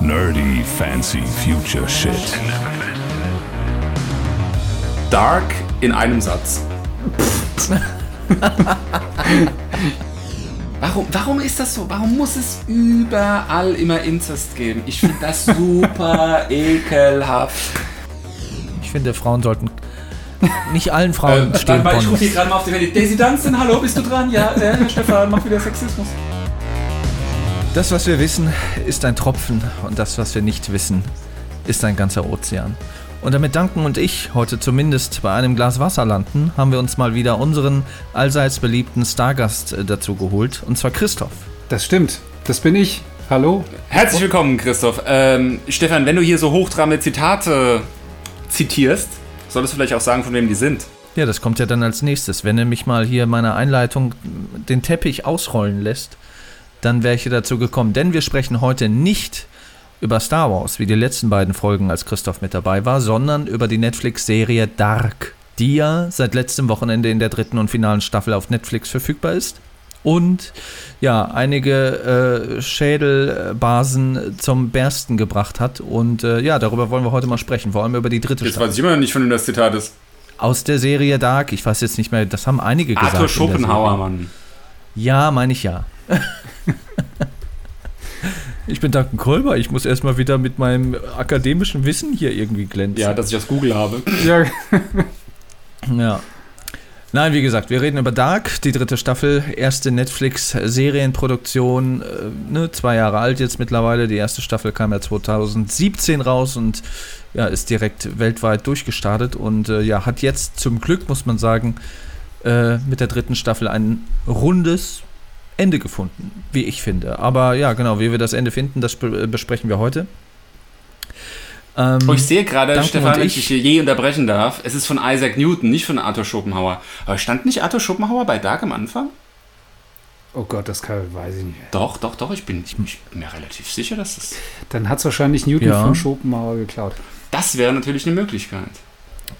Nerdy fancy future shit. Dark in einem Satz. warum, warum ist das so? Warum muss es überall immer Inzest geben? Ich finde das super ekelhaft. Ich finde, Frauen sollten nicht allen Frauen Äh, stehen ich rufe hier gerade mal auf die Handy. Daisy Dunstan, hallo, bist du dran? Ja, äh, Herr Stefan, mach wieder Sexismus. Das, was wir wissen, ist ein Tropfen und das, was wir nicht wissen, ist ein ganzer Ozean. Und damit Danken und ich heute zumindest bei einem Glas Wasser landen, haben wir uns mal wieder unseren allseits beliebten Stargast äh, dazu geholt, und zwar Christoph. Das stimmt. Das bin ich. Hallo? Herzlich willkommen, Christoph. Ähm, Stefan, wenn du hier so hochtrabende Zitate zitierst, solltest du vielleicht auch sagen, von wem die sind. Ja, das kommt ja dann als nächstes. Wenn er mich mal hier meine Einleitung den Teppich ausrollen lässt, dann wäre ich hier dazu gekommen. Denn wir sprechen heute nicht über Star Wars, wie die letzten beiden Folgen, als Christoph mit dabei war, sondern über die Netflix-Serie Dark, die ja seit letztem Wochenende in der dritten und finalen Staffel auf Netflix verfügbar ist. Und ja, einige äh, Schädelbasen zum Bersten gebracht hat. Und äh, ja, darüber wollen wir heute mal sprechen, vor allem über die dritte Jetzt Staffel. weiß ich immer noch nicht, von wem das Zitat ist. Aus der Serie Dark, ich weiß jetzt nicht mehr, das haben einige gesagt. Arthur in der Schopenhauer. Mann. Ja, meine ich ja. ich bin Duncan Kolber, ich muss erstmal wieder mit meinem akademischen Wissen hier irgendwie glänzen. Ja, dass ich aus Google habe. Ja, Ja. Nein, wie gesagt, wir reden über Dark, die dritte Staffel, erste Netflix-Serienproduktion, äh, ne, zwei Jahre alt jetzt mittlerweile. Die erste Staffel kam ja 2017 raus und ja, ist direkt weltweit durchgestartet und äh, ja, hat jetzt zum Glück, muss man sagen, äh, mit der dritten Staffel ein rundes Ende gefunden, wie ich finde. Aber ja, genau, wie wir das Ende finden, das be besprechen wir heute. Ähm, Oh, ich sehe gerade, Stefan, wenn ich- ich je unterbrechen darf, es ist von Isaac Newton, nicht von Arthur Schopenhauer. Aber stand nicht Arthur Schopenhauer bei Dark am Anfang? oh Gott, das kann, weiß ich nicht. Doch, doch, doch, ich bin, ich bin mir relativ sicher, dass das. Dann hat es wahrscheinlich Newton Ja. von Schopenhauer geklaut. Das wäre natürlich eine Möglichkeit.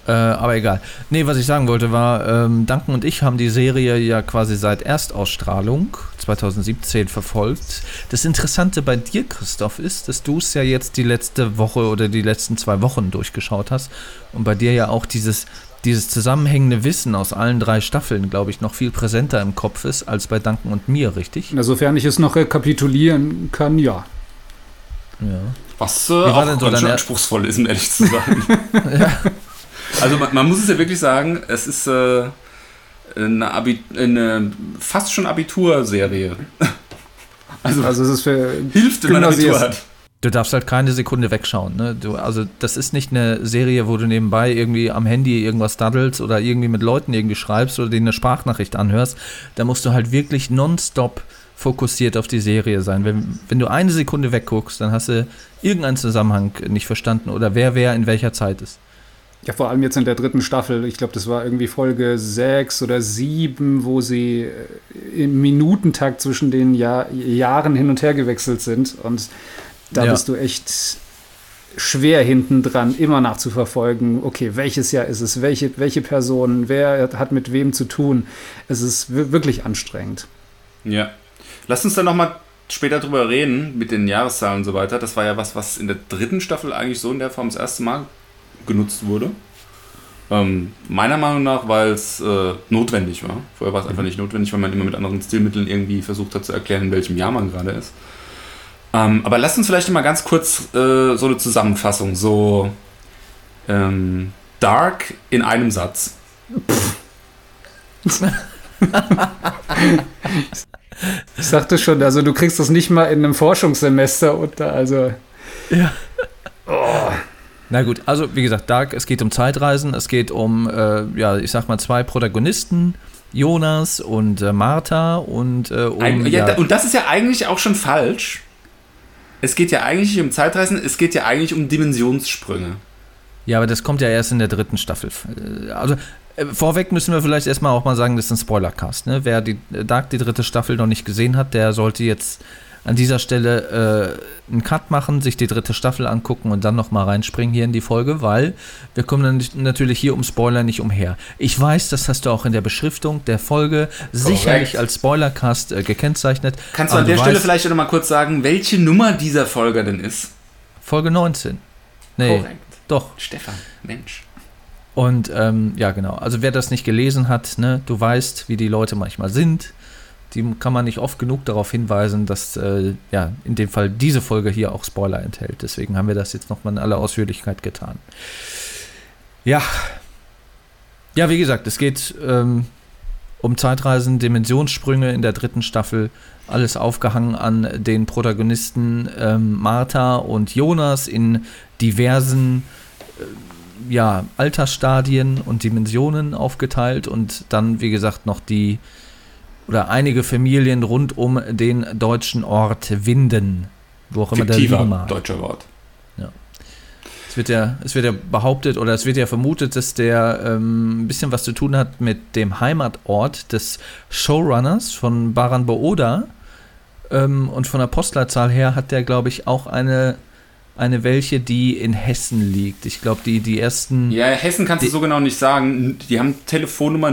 Äh, aber egal. Nee, was ich sagen wollte war, ähm, Duncan und ich haben die Serie ja quasi seit Erstausstrahlung 2017 verfolgt. Das Interessante bei dir, Christoph, ist, dass du es ja jetzt die letzte Woche oder die letzten zwei Wochen durchgeschaut hast und bei dir ja auch dieses, dieses zusammenhängende Wissen aus allen drei Staffeln, glaube ich, noch viel präsenter im Kopf ist als bei Duncan und mir, richtig? Insofern ich es noch rekapitulieren kann, ja. Ja. Was äh, auch so ganz schön anspruchsvoll ist, um ehrlich zu sein. Also man, man muss es ja wirklich sagen, es ist äh, eine, Abi eine fast schon Abiturserie. Also, Also es ist für hilft, wenn man Abitur hat. Du darfst halt keine Sekunde wegschauen. Ne? Du, also das ist nicht eine Serie, wo du nebenbei irgendwie am Handy irgendwas daddelst oder irgendwie mit Leuten irgendwie schreibst oder denen eine Sprachnachricht anhörst. Da musst du halt wirklich nonstop fokussiert auf die Serie sein. Wenn, wenn du eine Sekunde wegguckst, dann hast du irgendeinen Zusammenhang nicht verstanden oder wer wer in welcher Zeit ist. Ja, vor allem jetzt in der dritten Staffel. Ich glaube, das war irgendwie Folge 6 oder 7, wo sie äh, im Minutentakt zwischen den Jahr Jahren hin und her gewechselt sind. Und da Ja. bist du echt schwer hinten dran, immer nachzuverfolgen, okay, welches Jahr ist es, welche, welche Person, wer hat mit wem zu tun. Es ist wi- wirklich anstrengend. Ja. Lass uns dann nochmal später drüber reden, mit den Jahreszahlen und so weiter. Das war ja was, was in der dritten Staffel eigentlich so in der Form das erste Mal genutzt wurde. Ähm, meiner Meinung nach, weil es äh, notwendig war. Vorher war es einfach nicht notwendig, weil man immer mit anderen Stilmitteln irgendwie versucht hat zu erklären, in welchem Jahr man gerade ist. Ähm, aber lasst uns vielleicht mal ganz kurz äh, so eine Zusammenfassung, so ähm, Dark in einem Satz. Ich sagte schon, also du kriegst das nicht mal in einem Forschungssemester unter, also Na gut, also wie gesagt, Dark, es geht um Zeitreisen, es geht um, äh, ja, ich sag mal, zwei Protagonisten, Jonas und äh, Martha und äh, um, Eig- ja, ja, Und das ist ja eigentlich auch schon falsch. Es geht ja eigentlich nicht um Zeitreisen, es geht ja eigentlich um Dimensionssprünge. Ja, aber das kommt ja erst in der dritten Staffel. Äh, Also äh, vorweg müssen wir vielleicht erstmal auch mal sagen, das ist ein Spoilercast. Ne? Wer die äh, Dark die dritte Staffel noch nicht gesehen hat, der sollte jetzt an dieser Stelle äh, einen Cut machen, sich die dritte Staffel angucken und dann nochmal reinspringen hier in die Folge, weil wir kommen dann natürlich hier um Spoiler nicht umher. Ich weiß, das hast du auch in der Beschriftung der Folge sicherlich als Spoilercast äh, gekennzeichnet. Kannst du an der Stelle weißt- vielleicht noch mal kurz sagen, welche Nummer dieser Folge denn ist? Folge 19. Nee, Korrekt. doch. Stefan, Mensch. Und ähm, ja, genau. Also wer das nicht gelesen hat, ne, du weißt, wie die Leute manchmal sind. Die kann man nicht oft genug darauf hinweisen, dass äh, ja in dem Fall diese Folge hier auch Spoiler enthält. Deswegen haben wir das jetzt nochmal in aller Ausführlichkeit getan. Ja. Ja, wie gesagt, es geht ähm, um Zeitreisen, Dimensionssprünge in der dritten Staffel. Alles aufgehangen an den Protagonisten ähm, Martha und Jonas in diversen äh, ja, Altersstadien und Dimensionen aufgeteilt und dann, wie gesagt, noch die oder einige Familien rund um den deutschen Ort Winden, wo auch immer der liegen Fiktiver mag. deutscher Wort. Es wird, ja, es wird ja behauptet oder es wird ja vermutet, dass der ähm, ein bisschen was zu tun hat mit dem Heimatort des Showrunners von Baran Booda. Ähm, und von der Postleitzahl her hat der, glaube ich, auch eine, eine welche, die in Hessen liegt. Ich glaube, die, die ersten. Ja, Hessen kannst du so genau nicht sagen. Die haben Telefonnummer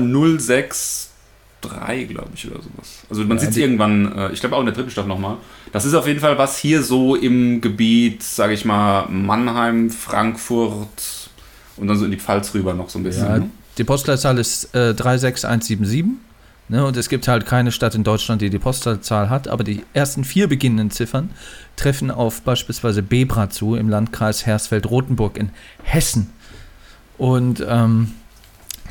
063, glaube ich, oder sowas. Also man Ja, sieht es irgendwann, äh, ich glaube auch in der dritten Staffel nochmal. Das ist auf jeden Fall was hier so im Gebiet, sage ich mal, Mannheim, Frankfurt und dann so in die Pfalz rüber noch so ein bisschen. Ja, ne? die Postleitzahl ist äh, 36177. Ne, und es gibt halt keine Stadt in Deutschland, die die Postleitzahl hat, aber die ersten vier beginnenden Ziffern treffen auf beispielsweise Bebra zu im Landkreis Hersfeld-Rotenburg in Hessen. Und ähm,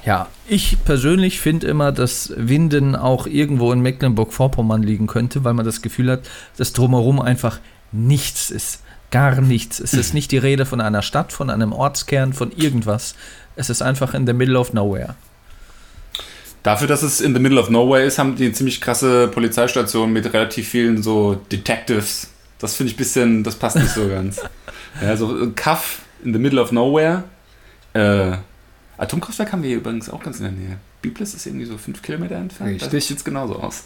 ja, ich persönlich finde immer, dass Winden auch irgendwo in Mecklenburg-Vorpommern liegen könnte, weil man das Gefühl hat, dass drumherum einfach nichts ist. Gar nichts. Es ist nicht die Rede von einer Stadt, von einem Ortskern, von irgendwas. Es ist einfach in the middle of nowhere. Dafür, dass es in the middle of nowhere ist, haben die eine ziemlich krasse Polizeistation mit relativ vielen so Detectives. Das finde ich ein bisschen, das passt nicht so ganz. Ja, so ein Kaff in the middle of nowhere. Äh, Atomkraftwerk haben wir hier übrigens auch ganz in der Nähe. Biblis ist irgendwie so fünf Kilometer entfernt. Richtig. Da sieht es genauso aus.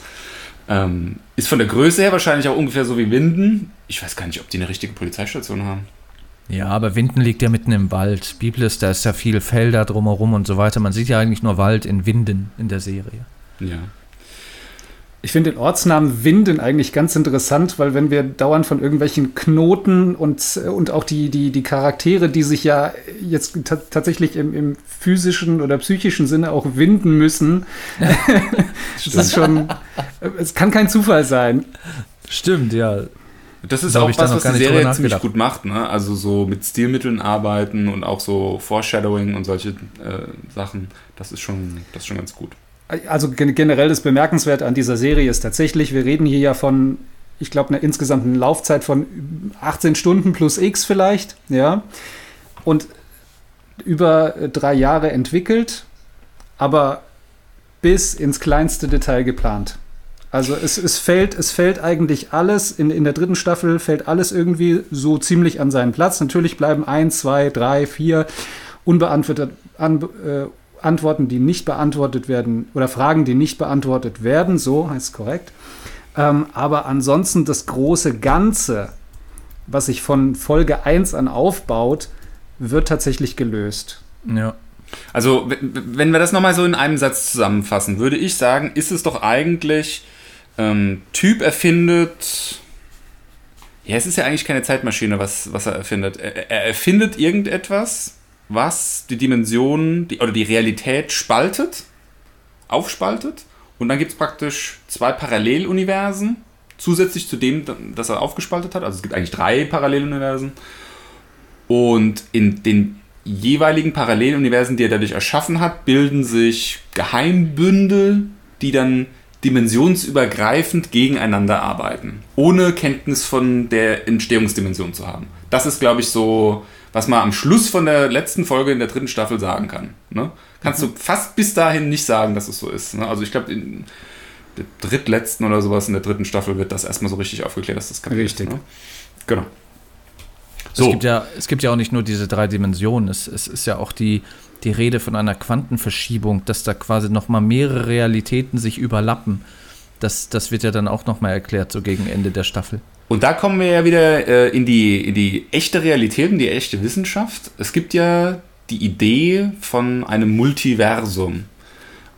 Ähm, ist von der Größe her wahrscheinlich auch ungefähr so wie Winden. Ich weiß gar nicht, ob die eine richtige Polizeistation haben. Ja, aber Winden liegt ja mitten im Wald. Biblis, da ist ja viel Felder drumherum und so weiter. Man sieht ja eigentlich nur Wald in Winden in der Serie. Ja. Ich finde den Ortsnamen Winden eigentlich ganz interessant, weil wenn wir dauernd von irgendwelchen Knoten und, und auch die, die, die Charaktere, die sich ja jetzt ta tatsächlich im, im physischen oder psychischen Sinne auch winden müssen, das ist schon, es kann kein Zufall sein. Stimmt, ja. Das ist Da auch ich was, was die Serie ziemlich gut macht. Ne? Also so mit Stilmitteln arbeiten und auch so Foreshadowing und solche äh, Sachen. Das ist schon, das ist schon ganz gut. Also gen generell das Bemerkenswerte an dieser Serie ist tatsächlich, wir reden hier ja von, ich glaube, einer insgesamten Laufzeit von 18 Stunden plus X vielleicht, ja. Und über drei Jahre entwickelt, aber bis ins kleinste Detail geplant. Also es, es, fällt, es fällt eigentlich alles, in, in der dritten Staffel fällt alles irgendwie so ziemlich an seinen Platz. Natürlich bleiben ein, zwei, drei, vier unbeantwortet, an, äh, Antworten, die nicht beantwortet werden, oder Fragen, die nicht beantwortet werden, so heißt es korrekt. Ähm, aber ansonsten das große Ganze, was sich von Folge 1 an aufbaut, wird tatsächlich gelöst. Also, Ja. w- wenn wir das nochmal so in einem Satz zusammenfassen, würde ich sagen, ist es doch eigentlich, ähm, Typ erfindet. Ja, es ist ja eigentlich keine Zeitmaschine, was, was er erfindet. Er, er erfindet irgendetwas, was die Dimension die, oder die Realität spaltet, aufspaltet. Und dann gibt es praktisch zwei Paralleluniversen, zusätzlich zu dem, das er aufgespaltet hat. Also es gibt eigentlich drei Paralleluniversen. Und in den jeweiligen Paralleluniversen, die er dadurch erschaffen hat, bilden sich Geheimbündel, die dann dimensionsübergreifend gegeneinander arbeiten, ohne Kenntnis von der Entstehungsdimension zu haben. Das ist, glaube ich, so, was man am Schluss von der letzten Folge in der dritten Staffel sagen kann. Ne? Kannst du fast bis dahin nicht sagen, dass es so ist. Ne? Also ich glaube, in der drittletzten oder sowas in der dritten Staffel wird das erstmal so richtig aufgeklärt, dass das kapiert Richtig. ist. Ne? Genau. Es, gibt ja, es gibt ja auch nicht nur diese drei Dimensionen, es, es ist ja auch die, die Rede von einer Quantenverschiebung, dass da quasi nochmal mehrere Realitäten sich überlappen. Das, das wird ja dann auch nochmal erklärt, so gegen Ende der Staffel. Und da kommen wir ja wieder äh, in, die, in die echte Realität, in die echte Wissenschaft. Es gibt ja die Idee von einem Multiversum.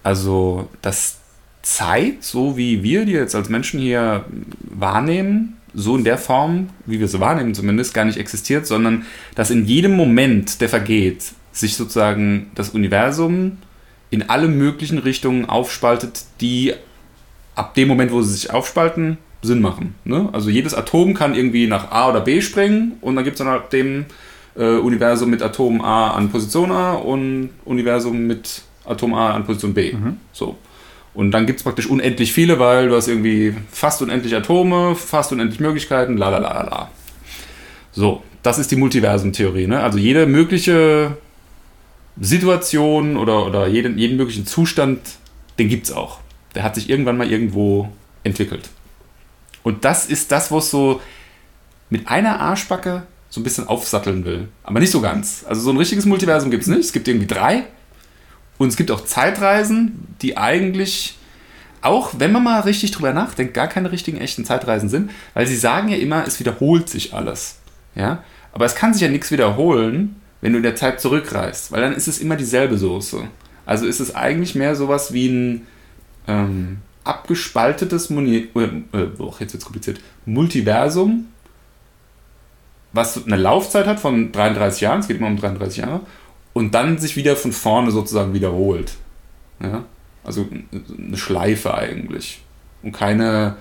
Also, dass Zeit, so wie wir die jetzt als Menschen hier wahrnehmen, so in der Form, wie wir es wahrnehmen zumindest, gar nicht existiert, sondern dass in jedem Moment, der vergeht, sich sozusagen das Universum in alle möglichen Richtungen aufspaltet, die ab dem Moment, wo sie sich aufspalten, Sinn machen. Ne? Also jedes Atom kann irgendwie nach A oder B springen und dann gibt es dann ab dem äh, Universum mit Atom A an Position A und Universum mit Atom A an Position B. Mhm. So. Und dann gibt es praktisch unendlich viele, weil du hast irgendwie fast unendlich Atome, fast unendlich Möglichkeiten, la la la la. So, das ist die Multiversum-Theorie. Ne? Also jede mögliche Situation oder, oder jeden, jeden möglichen Zustand, den gibt es auch. Der hat sich irgendwann mal irgendwo entwickelt. Und das ist das, was so mit einer Arschbacke so ein bisschen aufsatteln will. Aber nicht so ganz. Also so ein richtiges Multiversum gibt es nicht. Es gibt irgendwie drei. Und es gibt auch Zeitreisen, die eigentlich, auch wenn man mal richtig drüber nachdenkt, gar keine richtigen echten Zeitreisen sind, weil sie sagen ja immer, es wiederholt sich alles. Ja? Aber es kann sich ja nichts wiederholen, wenn du in der Zeit zurückreist, weil dann ist es immer dieselbe Soße. Also ist es eigentlich mehr sowas wie ein ähm, abgespaltetes Muni äh, äh, oh, jetzt wird's kompliziert, Multiversum, was eine Laufzeit hat von 33 Jahren, es geht immer um 33 Jahre, und dann sich wieder von vorne sozusagen wiederholt. Ja? Also eine Schleife eigentlich. Und keine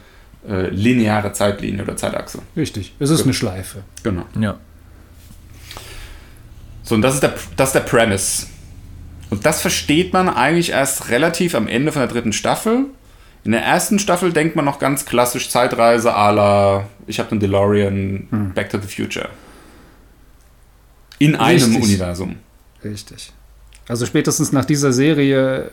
äh, lineare Zeitlinie oder Zeitachse. Richtig, es ist genau. eine Schleife. Genau. Ja. So, und das ist, der, das ist der Premise. Und das versteht man eigentlich erst relativ am Ende von der dritten Staffel. In der ersten Staffel denkt man noch ganz klassisch Zeitreise à la ich habe einen DeLorean, hm. Back to the Future. In Richtig. einem Universum. Richtig. Also spätestens nach dieser Serie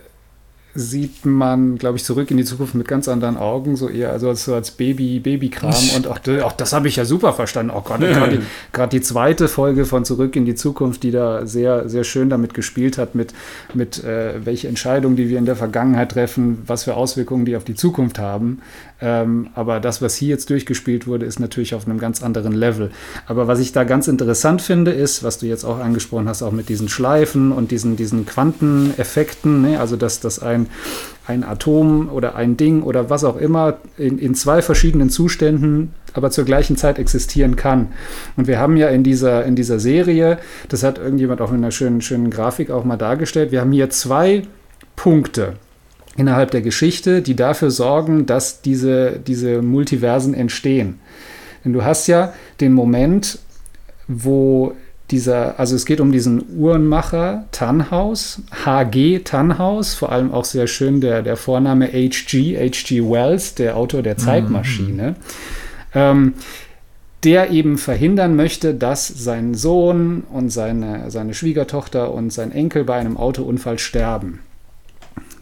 sieht man, glaube ich, zurück in die Zukunft mit ganz anderen Augen, so eher also als, so als Baby, Babykram. Und auch, auch das habe ich ja super verstanden. Auch gerade die, die, zweite Folge von Zurück in die Zukunft, die da sehr, sehr schön damit gespielt hat, mit, mit äh, welche Entscheidungen, die wir in der Vergangenheit treffen, was für Auswirkungen die auf die Zukunft haben. Ähm, aber das, was hier jetzt durchgespielt wurde, ist natürlich auf einem ganz anderen Level. Aber was ich da ganz interessant finde, ist, was du jetzt auch angesprochen hast, auch mit diesen Schleifen und diesen, diesen Quanteneffekten, ne? also dass, dass ein, ein Atom oder ein Ding oder was auch immer in, in zwei verschiedenen Zuständen aber zur gleichen Zeit existieren kann. Und wir haben ja in dieser, in dieser Serie, das hat irgendjemand auch in einer schönen, schönen Grafik auch mal dargestellt, wir haben hier zwei Punkte innerhalb der Geschichte, die dafür sorgen, dass diese, diese Multiversen entstehen. Denn du hast ja den Moment, wo dieser, also es geht um diesen Uhrenmacher Tannhaus, HG Tannhaus, vor allem auch sehr schön der, der Vorname HG, HG Wells, der Autor der Zeitmaschine, mhm. ähm, der eben verhindern möchte, dass sein Sohn und seine, seine Schwiegertochter und sein Enkel bei einem Autounfall sterben.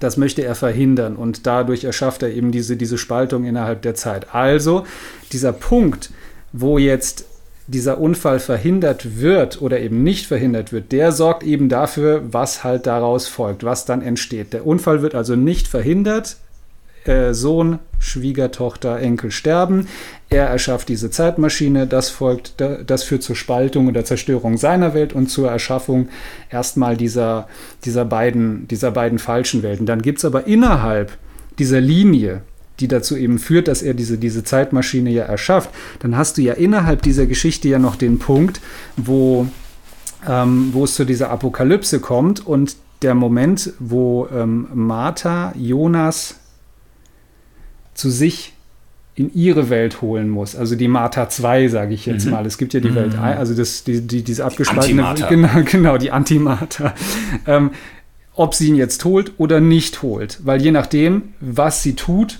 Das möchte er verhindern und dadurch erschafft er eben diese, diese Spaltung innerhalb der Zeit. Also dieser Punkt, wo jetzt dieser Unfall verhindert wird oder eben nicht verhindert wird, der sorgt eben dafür, was halt daraus folgt, was dann entsteht. Der Unfall wird also nicht verhindert, äh, Sohn, Schwiegertochter, Enkel sterben. Er erschafft diese Zeitmaschine, das folgt, das führt zur Spaltung oder Zerstörung seiner Welt und zur Erschaffung erstmal dieser, dieser, beiden, dieser beiden falschen Welten. Dann gibt es aber innerhalb dieser Linie, die dazu eben führt, dass er diese, diese Zeitmaschine ja erschafft, dann hast du ja innerhalb dieser Geschichte ja noch den Punkt, wo, ähm, wo es zu dieser Apokalypse kommt und der Moment, wo ähm, Martha Jonas zu sich in ihre Welt holen muss. Also die Martha 2, sage ich jetzt mhm. mal. Es gibt ja die mhm. Welt 1, also das, die, die, diese abgespaltene. Die genau, genau, die Antimater. Ähm, ob sie ihn jetzt holt oder nicht holt. Weil je nachdem, was sie tut,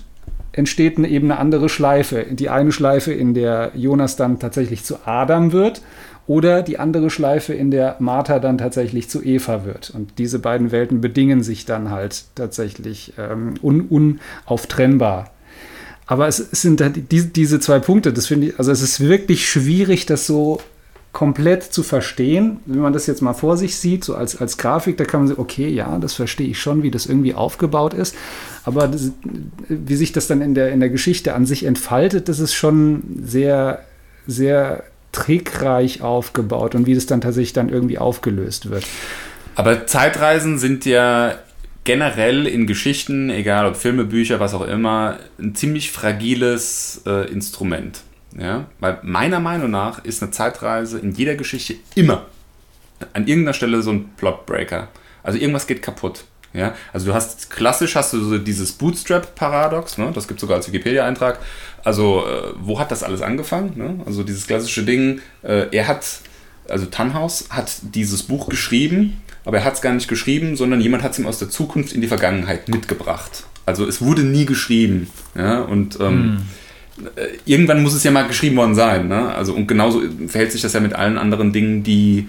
entsteht eine, eben eine andere Schleife. Die eine Schleife, in der Jonas dann tatsächlich zu Adam wird oder die andere Schleife, in der Martha dann tatsächlich zu Eva wird. Und diese beiden Welten bedingen sich dann halt tatsächlich ähm, un unauftrännbar aber es, sind halt die, diese zwei Punkte, das finde ich, also es ist wirklich schwierig, das so komplett zu verstehen. Wenn man das jetzt mal vor sich sieht, so als, als Grafik, da kann man sagen, okay, ja, das verstehe ich schon, wie das irgendwie aufgebaut ist. Aber das, wie sich das dann in der, in der Geschichte an sich entfaltet, das ist schon sehr, sehr trickreich aufgebaut und wie das dann tatsächlich dann irgendwie aufgelöst wird. Aber Zeitreisen sind ja generell in Geschichten, egal ob Filme, Bücher, was auch immer, ein ziemlich fragiles äh, Instrument. Ja? Weil meiner Meinung nach ist eine Zeitreise in jeder Geschichte immer an irgendeiner Stelle so ein Plotbreaker. Also irgendwas geht kaputt. Ja, also du hast klassisch hast du so dieses Bootstrap-Paradox, ne? das gibt es sogar als Wikipedia-Eintrag. Also äh, wo hat das alles angefangen? Ne? Also dieses klassische Ding, äh, er hat, also Tannhaus hat dieses Buch geschrieben, aber er hat es gar nicht geschrieben, sondern jemand hat es ihm aus der Zukunft in die Vergangenheit mitgebracht. Also es wurde nie geschrieben. Ja? Und ähm, hm. äh, irgendwann muss es ja mal geschrieben worden sein. Ne? Also, und genauso verhält sich das ja mit allen anderen Dingen, die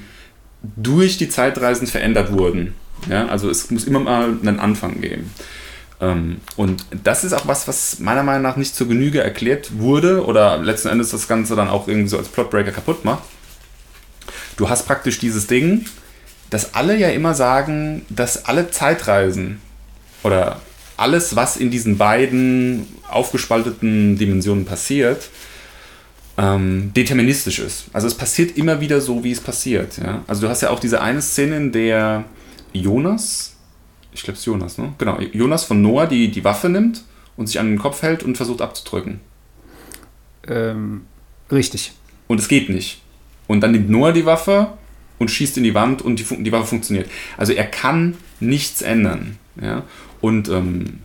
durch die Zeitreisen verändert wurden. Ja, also es muss immer mal einen Anfang geben. Ähm, und das ist auch was, was meiner Meinung nach nicht zur Genüge erklärt wurde oder letzten Endes das Ganze dann auch irgendwie so als Plotbreaker kaputt macht. Du hast praktisch dieses Ding, dass alle ja immer sagen, dass alle Zeitreisen oder alles, was in diesen beiden aufgespalteten Dimensionen passiert, ähm, deterministisch ist. Also es passiert immer wieder so, wie es passiert. Ja? Also du hast ja auch diese eine Szene, in der Jonas, ich glaube es ist Jonas, ne? Genau, Jonas von Noah die, die Waffe nimmt und sich an den Kopf hält und versucht abzudrücken. Ähm, richtig. Und es geht nicht. Und dann nimmt Noah die Waffe und schießt in die Wand und die, die Waffe funktioniert. Also er kann nichts ändern. Ja? Und ähm,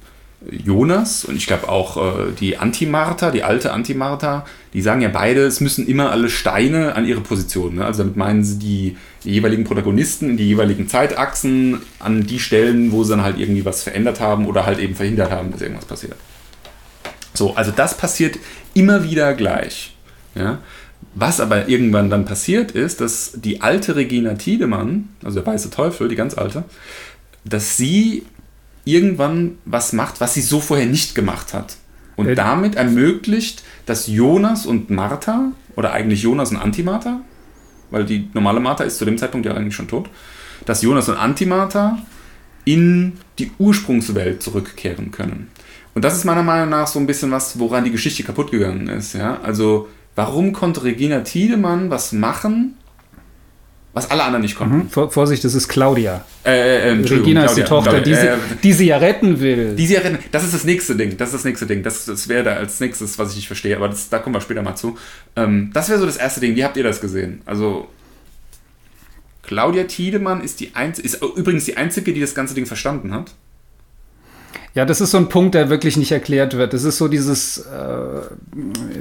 Jonas und ich glaube auch äh, die Anti-Martha, die alte Anti-Martha, die sagen ja beide, es müssen immer alle Steine an ihre Position. Ne? Also damit meinen sie die, die, jeweiligen Protagonisten in die jeweiligen Zeitachsen an die Stellen, wo sie dann halt irgendwie was verändert haben oder halt eben verhindert haben, dass irgendwas passiert. So, also das passiert immer wieder gleich. Ja? Was aber irgendwann dann passiert ist, dass die alte Regina Tiedemann, also der weiße Teufel, die ganz alte, dass sie irgendwann was macht, was sie so vorher nicht gemacht hat. Und äh, damit ermöglicht, dass Jonas und Martha, oder eigentlich Jonas und Antimartha, weil die normale Martha ist zu dem Zeitpunkt ja eigentlich schon tot, dass Jonas und Antimartha in die Ursprungswelt zurückkehren können. Und das ist meiner Meinung nach so ein bisschen was, woran die Geschichte kaputt gegangen ist. Ja? Also, warum konnte Regina Tiedemann was machen, was alle anderen nicht konnten. Mhm. Vorsicht, das ist Claudia. Äh, äh, Regina ist die Tochter, Claudia, die, sie, äh, die sie ja retten will. Die sie ja retten. Das ist das nächste Ding. Das ist das nächste Ding. Das, das wäre da als nächstes, was ich nicht verstehe. Aber das, da kommen wir später mal zu. Ähm, das wäre so das erste Ding. Wie habt ihr das gesehen? Also Claudia Tiedemann ist die einzige, ist übrigens die einzige, die das ganze Ding verstanden hat. Ja, das ist so ein Punkt, der wirklich nicht erklärt wird. Das ist so dieses, äh,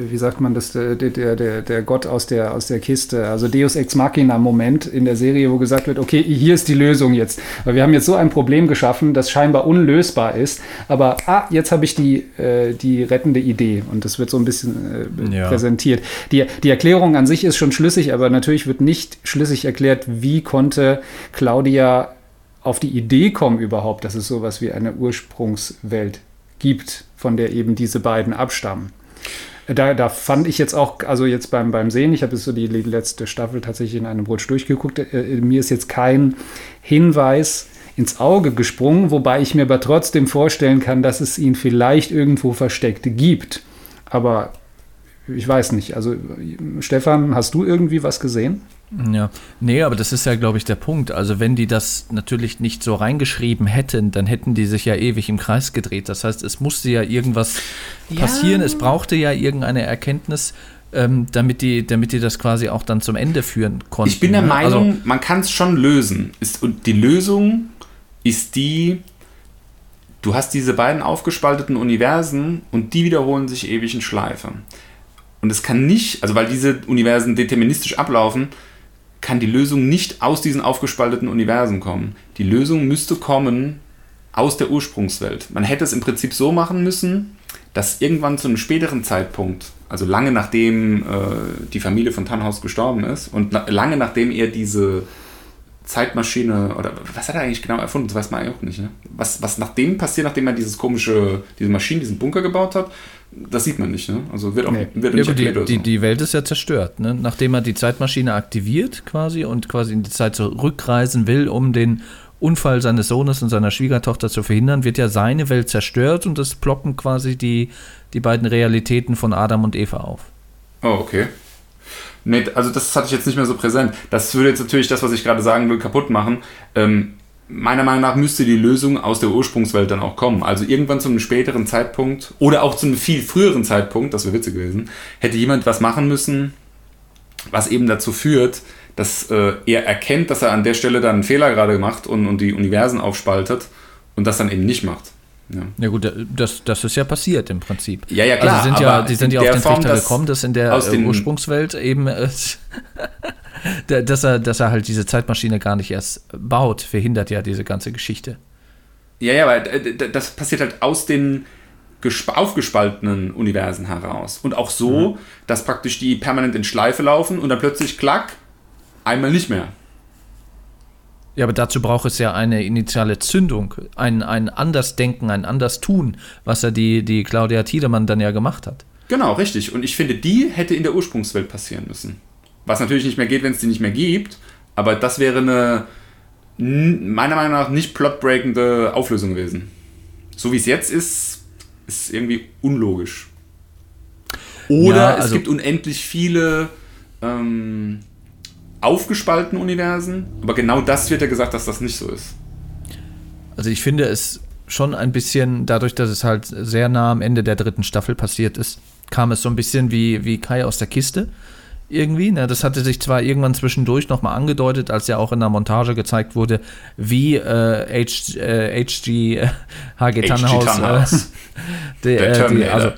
wie sagt man das, der, der, der, der Gott aus der, aus der Kiste, also Deus Ex Machina Moment in der Serie, wo gesagt wird, okay, hier ist die Lösung jetzt. Weil wir haben jetzt so ein Problem geschaffen, das scheinbar unlösbar ist, aber ah, jetzt habe ich die, äh, die rettende Idee und das wird so ein bisschen äh, ja. präsentiert. Die, die Erklärung an sich ist schon schlüssig, aber natürlich wird nicht schlüssig erklärt, wie konnte Claudia auf die Idee kommen überhaupt, dass es sowas wie eine Ursprungswelt gibt, von der eben diese beiden abstammen. Da, da fand ich jetzt auch, also jetzt beim, beim Sehen, ich habe jetzt so die, letzte Staffel tatsächlich in einem Rutsch durchgeguckt, äh, mir ist jetzt kein Hinweis ins Auge gesprungen, wobei ich mir aber trotzdem vorstellen kann, dass es ihn vielleicht irgendwo versteckt gibt. Aber ich weiß nicht. Also, Stefan, hast du irgendwie was gesehen? Ja, nee, aber das ist ja, glaube ich, der Punkt. Also, wenn die das natürlich nicht so reingeschrieben hätten, dann hätten die sich ja ewig im Kreis gedreht. Das heißt, es musste ja irgendwas passieren, ja. es brauchte ja irgendeine Erkenntnis, ähm, damit, die, damit die das quasi auch dann zum Ende führen konnten. Ich bin der ne? Meinung, also, man kann es schon lösen. Ist, und die Lösung ist die, du hast diese beiden aufgespalteten Universen und die wiederholen sich ewig in Schleife. Und es kann nicht, also weil diese Universen deterministisch ablaufen, kann die Lösung nicht aus diesen aufgespalteten Universen kommen. Die Lösung müsste kommen aus der Ursprungswelt. Man hätte es im Prinzip so machen müssen, dass irgendwann zu einem späteren Zeitpunkt, also lange nachdem äh, die Familie von Tannhaus gestorben ist und na, lange nachdem er diese Zeitmaschine oder was hat er eigentlich genau erfunden? Das weiß man eigentlich auch nicht. Ne? Was, was nach dem passiert, nachdem er dieses komische, diese Maschine, diesen Bunker gebaut hat, das sieht man nicht. Ne? Also wird auch nee. wird nicht ja, die, die, die, Welt ist ja zerstört. Ne? Nachdem er die Zeitmaschine aktiviert quasi und quasi in die Zeit zurückreisen will, um den Unfall seines Sohnes und seiner Schwiegertochter zu verhindern, wird ja seine Welt zerstört und es ploppen quasi die, die beiden Realitäten von Adam und Eva auf. Oh, okay. Nee, also das hatte ich jetzt nicht mehr so präsent. Das würde jetzt natürlich das, was ich gerade sagen will, kaputt machen. Ähm, meiner Meinung nach müsste die Lösung aus der Ursprungswelt dann auch kommen. Also irgendwann zu einem späteren Zeitpunkt oder auch zu einem viel früheren Zeitpunkt, das wäre witzig gewesen, hätte jemand was machen müssen, was eben dazu führt, dass äh, er erkennt, dass er an der Stelle dann einen Fehler gerade gemacht und, und die Universen aufspaltet und das dann eben nicht macht. Ja. Ja gut, das, das ist ja passiert im Prinzip. Ja, ja, klar. Also sind ja, die sind in ja auf den Form, Trichter gekommen, dass in der äh, Ursprungswelt eben, äh, da- dass, er, dass er halt diese Zeitmaschine gar nicht erst baut, verhindert ja diese ganze Geschichte. Ja, ja, aber äh, das passiert halt aus den gesp- aufgespaltenen Universen heraus. Und auch so, dass praktisch die permanent in Schleife laufen und dann plötzlich klack, einmal nicht mehr. Ja, aber dazu braucht es ja eine initiale Zündung, ein, ein Andersdenken, ein Anderstun, was ja die, die Claudia Tiedemann dann ja gemacht hat. Genau, richtig. Und ich finde, die hätte in der Ursprungswelt passieren müssen. Was natürlich nicht mehr geht, wenn es die nicht mehr gibt. Aber das wäre eine meiner Meinung nach nicht plotbreakende Auflösung gewesen. So wie es jetzt ist, ist irgendwie unlogisch. Oder Ja, es also- gibt unendlich viele ähm, aufgespaltene Universen. Aber genau das wird ja gesagt, dass das nicht so ist. Also ich finde es schon ein bisschen, dadurch, dass es halt sehr nah am Ende der dritten Staffel passiert ist, kam es so ein bisschen wie, wie Kai aus der Kiste. Irgendwie, ne? das hatte sich zwar irgendwann zwischendurch nochmal angedeutet, als ja auch in der Montage gezeigt wurde, wie äh, H, äh, HG äh, HG Tannhaus. Äh, der, Der äh, die, Terminator. also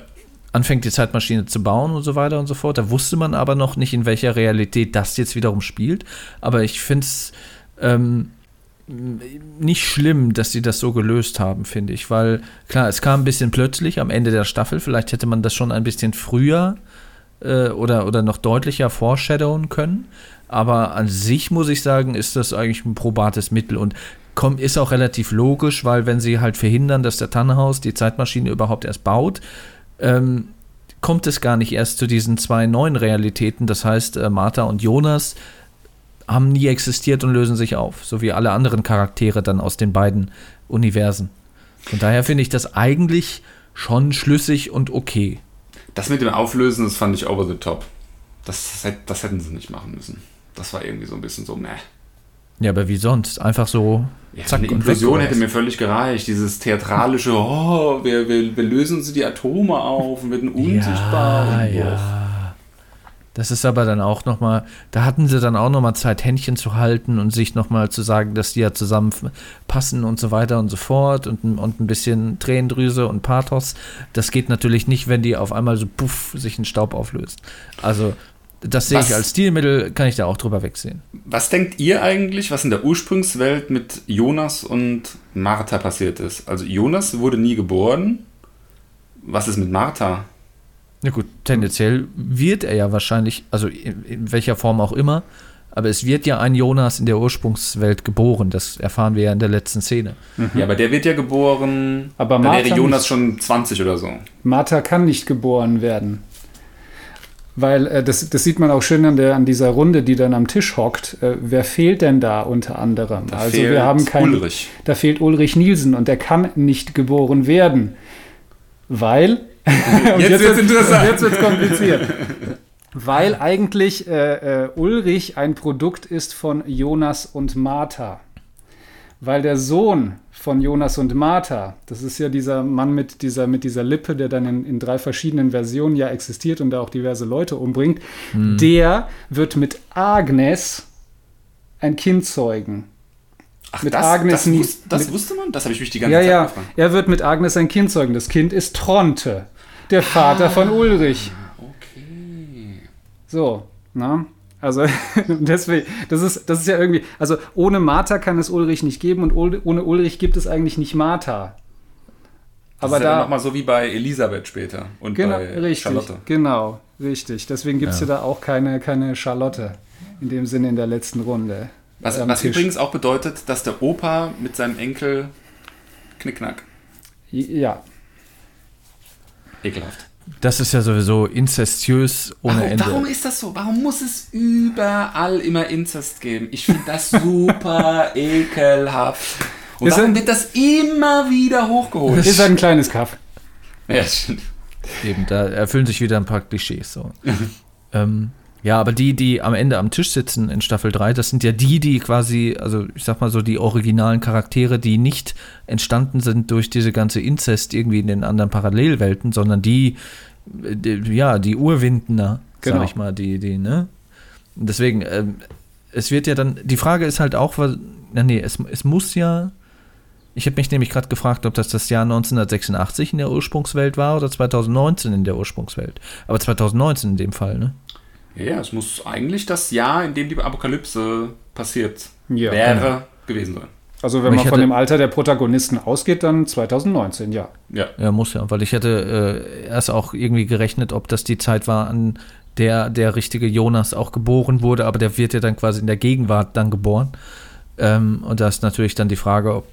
anfängt die Zeitmaschine zu bauen und so weiter und so fort. Da wusste man aber noch nicht, in welcher Realität das jetzt wiederum spielt. Aber ich finde es ähm, nicht schlimm, dass sie das so gelöst haben, finde ich. Weil, klar, es kam ein bisschen plötzlich am Ende der Staffel. Vielleicht hätte man das schon ein bisschen früher äh, oder, oder noch deutlicher foreshadowen können. Aber an sich muss ich sagen, ist das eigentlich ein probates Mittel und komm, ist auch relativ logisch, weil wenn sie halt verhindern, dass der Tannenhaus die Zeitmaschine überhaupt erst baut, ähm, kommt es gar nicht erst zu diesen zwei neuen Realitäten. Das heißt, äh, Martha und Jonas haben nie existiert und lösen sich auf, so wie alle anderen Charaktere dann aus den beiden Universen. Von daher finde ich das eigentlich schon schlüssig und okay. Das mit dem Auflösen, das fand ich over the top. Das, hätt- das hätten sie nicht machen müssen. Das war irgendwie so ein bisschen so, meh. Ja, aber wie sonst? Einfach so Ja, zack eine. Inklusion hätte mir völlig gereicht. Dieses theatralische, oh, wir, wir, wir lösen sie die Atome auf und werden unsichtbar. Ja, ja. Das ist aber dann auch nochmal, da hatten sie dann auch nochmal Zeit, Händchen zu halten und sich nochmal zu sagen, dass die ja zusammenpassen und so weiter und so fort und, ein- und ein bisschen Tränendrüse und Pathos. Das geht natürlich nicht, wenn die auf einmal so puff sich in Staub auflöst. Also, das sehe Was- ich als Stilmittel, kann ich da auch drüber wegsehen. Was denkt ihr eigentlich, was in der Ursprungswelt mit Jonas und Martha passiert ist? Also Jonas wurde nie geboren. Was ist mit Martha? Na gut, tendenziell wird er ja wahrscheinlich, also in, in welcher Form auch immer, aber es wird ja ein Jonas in der Ursprungswelt geboren. Das erfahren wir ja in der letzten Szene. Ja, aber der wird ja geboren. Aber Martha wäre Jonas nicht. schon 20 oder so. Martha kann nicht geboren werden. Weil äh, das, das sieht man auch schön an, der, an dieser Runde, die dann am Tisch hockt. Äh, wer fehlt denn da unter anderem? Da also wir haben keinen. Ulrich. Da fehlt Ulrich Nielsen und der kann nicht geboren werden. Weil. Und Jetzt wird's interessant. Jetzt wird kompliziert. Weil eigentlich äh, äh, Ulrich ein Produkt ist von Jonas und Martha. Weil der Sohn von Jonas und Martha, das ist ja dieser Mann mit dieser, mit dieser Lippe, der dann in, in drei verschiedenen Versionen ja existiert und da auch diverse Leute umbringt, der wird mit Agnes ein Kind zeugen. Ach, Mit das, Agnes das, wus das mit- wusste man? Das habe ich mich die ganze Ja, Zeit ja, gefragt. er wird mit Agnes ein Kind zeugen. Das Kind ist Tronte, der Vater von Ulrich. Okay. So, na? Also deswegen, das ist, das ist ja irgendwie, also ohne Martha kann es Ulrich nicht geben und ohne Ulrich gibt es eigentlich nicht Martha. Das Aber ist ja da, nochmal so wie bei Elisabeth später und genau, bei richtig, Charlotte. genau, richtig. Deswegen gibt es ja. da auch keine, keine Charlotte in dem Sinne in der letzten Runde. Was, was Tisch. übrigens auch bedeutet, dass der Opa mit seinem Enkel Knickknack. Ja, Ekelhaft. Das ist ja sowieso inzestiös ohne Warum, Ende. warum ist das so? Warum muss es überall immer Inzest geben? Ich finde das super ekelhaft. Und Ist warum ein- wird das immer wieder hochgeholt? ist ein kleines Kaff. Ja, stimmt. Eben, da erfüllen sich wieder ein paar Klischees. So. ähm, Ja, aber die, die am Ende am Tisch sitzen in Staffel 3, das sind ja die, die quasi, also ich sag mal so, die originalen Charaktere, die nicht entstanden sind durch diese ganze Inzest irgendwie in den anderen Parallelwelten, sondern die, die ja, die Urwindner, Genau. sag ich mal, die, die, ne? Und Deswegen, ähm, es wird ja dann, die Frage ist halt auch, was, na nee, es, es muss ja, ich habe mich nämlich gerade gefragt, ob das das Jahr 1986 in der Ursprungswelt war oder 2019 in der Ursprungswelt. Aber 2019 in dem Fall, ne? Ja, es muss eigentlich das Jahr, in dem die Apokalypse passiert Ja, wäre, gewesen sein. Also wenn Aber man von dem Alter der Protagonisten ausgeht, dann 2019, ja. Ja. Ja, muss ja, weil ich hätte äh, erst auch irgendwie gerechnet, ob das die Zeit war, an der der richtige Jonas auch geboren wurde, aber der wird ja dann quasi in der Gegenwart dann geboren. Ähm, und da ist natürlich dann die Frage, ob,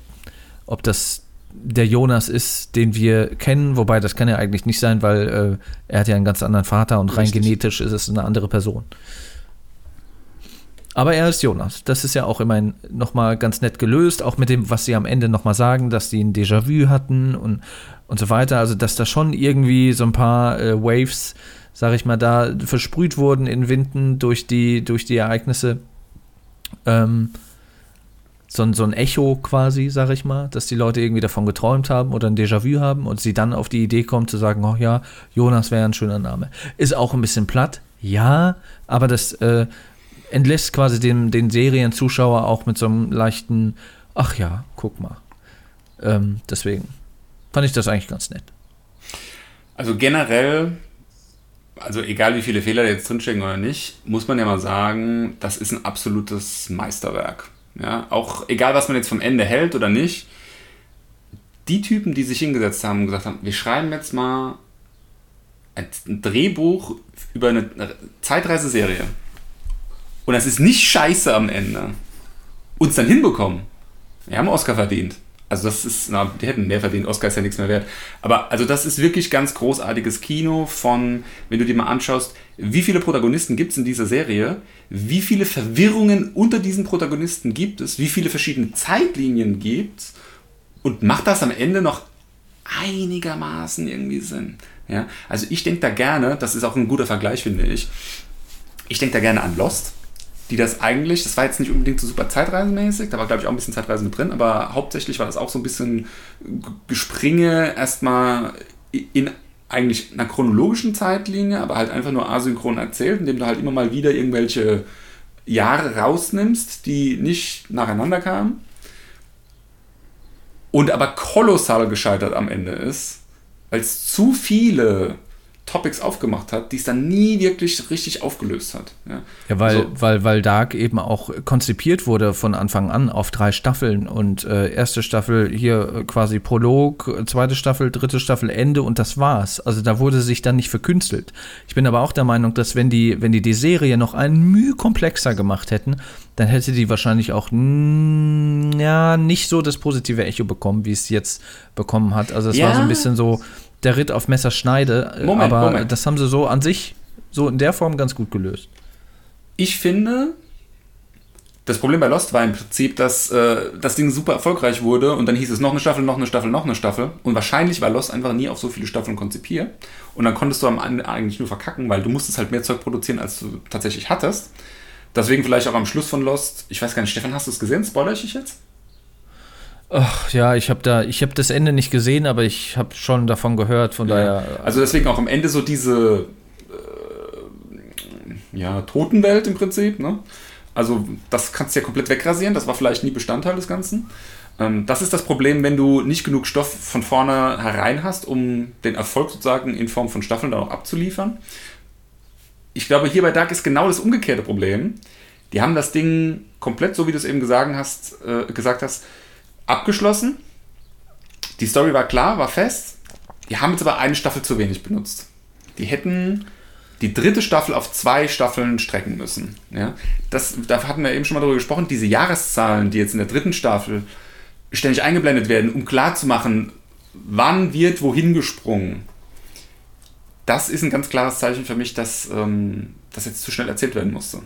ob das der Jonas ist, den wir kennen, wobei das kann ja eigentlich nicht sein, weil äh, er hat ja einen ganz anderen Vater und rein Richtig. genetisch ist es eine andere Person. Aber er ist Jonas. Das ist ja auch immerhin nochmal ganz nett gelöst, auch mit dem, was sie am Ende nochmal sagen, dass sie ein Déjà-vu hatten und, und so weiter. Also, dass da schon irgendwie so ein paar äh, Waves, sag ich mal, da versprüht wurden in Winden durch die, durch die Ereignisse. Ähm, so, ein- so ein Echo quasi, sag ich mal, dass die Leute irgendwie davon geträumt haben oder ein Déjà-vu haben und sie dann auf die Idee kommen zu sagen, oh ja, Jonas wäre ein schöner Name. Ist auch ein bisschen platt, ja, aber das äh, entlässt quasi den, den Serienzuschauer auch mit so einem leichten, ach ja, guck mal. Ähm, deswegen fand ich das eigentlich ganz nett. Also generell, also egal wie viele Fehler jetzt drinstecken oder nicht, muss man ja mal sagen, das ist ein absolutes Meisterwerk. Ja, auch egal, was man jetzt vom Ende hält oder nicht, die Typen, die sich hingesetzt haben und gesagt haben, wir schreiben jetzt mal ein Drehbuch über eine Zeitreiseserie und das ist nicht scheiße am Ende, uns dann hinbekommen. Wir haben Oscar verdient. Also das ist, na, die hätten mehr verdient, Oscar ist ja nichts mehr wert. Aber also das ist wirklich ganz großartiges Kino von, wenn du dir mal anschaust, wie viele Protagonisten gibt es in dieser Serie, wie viele Verwirrungen unter diesen Protagonisten gibt es, wie viele verschiedene Zeitlinien gibt es und macht das am Ende noch einigermaßen irgendwie Sinn. Ja? Also ich denke da gerne, das ist auch ein guter Vergleich, finde ich, ich denke da gerne an Lost, die das eigentlich, das war jetzt nicht unbedingt so super zeitreisenmäßig, da war glaube ich auch ein bisschen Zeitreise mit drin, aber hauptsächlich war das auch so ein bisschen Gespringe erstmal in eigentlich einer chronologischen Zeitlinie, aber halt einfach nur asynchron erzählt, indem du halt immer mal wieder irgendwelche Jahre rausnimmst, die nicht nacheinander kamen. Und aber kolossal gescheitert am Ende ist, weil es zu viele Topics aufgemacht hat, die es dann nie wirklich richtig aufgelöst hat. Ja, Ja, weil, Also- weil, weil Dark eben auch konzipiert wurde von Anfang an auf drei Staffeln und äh, erste Staffel hier äh, quasi Prolog, zweite Staffel, dritte Staffel Ende und das war's. Also da wurde sich dann nicht verkünstelt. Ich bin aber auch der Meinung, dass wenn die, wenn die die Serie noch ein Mühe komplexer gemacht hätten, dann hätte die wahrscheinlich auch ja nicht so das positive Echo bekommen, wie es jetzt bekommen hat. Also es war Ja. so ein bisschen so der Ritt auf Messerschneide, äh, Moment, aber Moment. das haben sie so an sich so in der Form ganz gut gelöst. Ich finde, das Problem bei Lost war im Prinzip, dass äh, das Ding super erfolgreich wurde und dann hieß es noch eine Staffel, noch eine Staffel, noch eine Staffel. Und wahrscheinlich war Lost einfach nie auf so viele Staffeln konzipiert. Und dann konntest du am Ende eigentlich nur verkacken, weil du musstest halt mehr Zeug produzieren, als du tatsächlich hattest. Deswegen vielleicht auch am Schluss von Lost, ich weiß gar nicht, Stefan, hast du es gesehen? Spoiler ich dich jetzt? Ach ja, ich habe da, ich habe das Ende nicht gesehen, aber ich habe schon davon gehört. Von daher, Also deswegen auch am Ende so diese äh, ja, Totenwelt im Prinzip. Ne? Also das kannst du ja komplett wegrasieren. Das war vielleicht nie Bestandteil des Ganzen. Ähm, das ist das Problem, wenn du nicht genug Stoff von vorne herein hast, um den Erfolg sozusagen in Form von Staffeln dann auch abzuliefern. Ich glaube, hier bei Dark ist genau das umgekehrte Problem. Die haben das Ding komplett, so wie du es eben gesagt hast, äh, gesagt hast abgeschlossen. Die Story war klar, war fest. Die haben jetzt aber eine Staffel zu wenig benutzt. Die hätten die dritte Staffel auf zwei Staffeln strecken müssen. Ja? Das, da hatten wir eben schon mal darüber gesprochen, diese Jahreszahlen, die jetzt in der dritten Staffel ständig eingeblendet werden, um klarzumachen, wann wird wohin gesprungen. Das ist ein ganz klares Zeichen für mich, dass ähm, das jetzt zu schnell erzählt werden musste.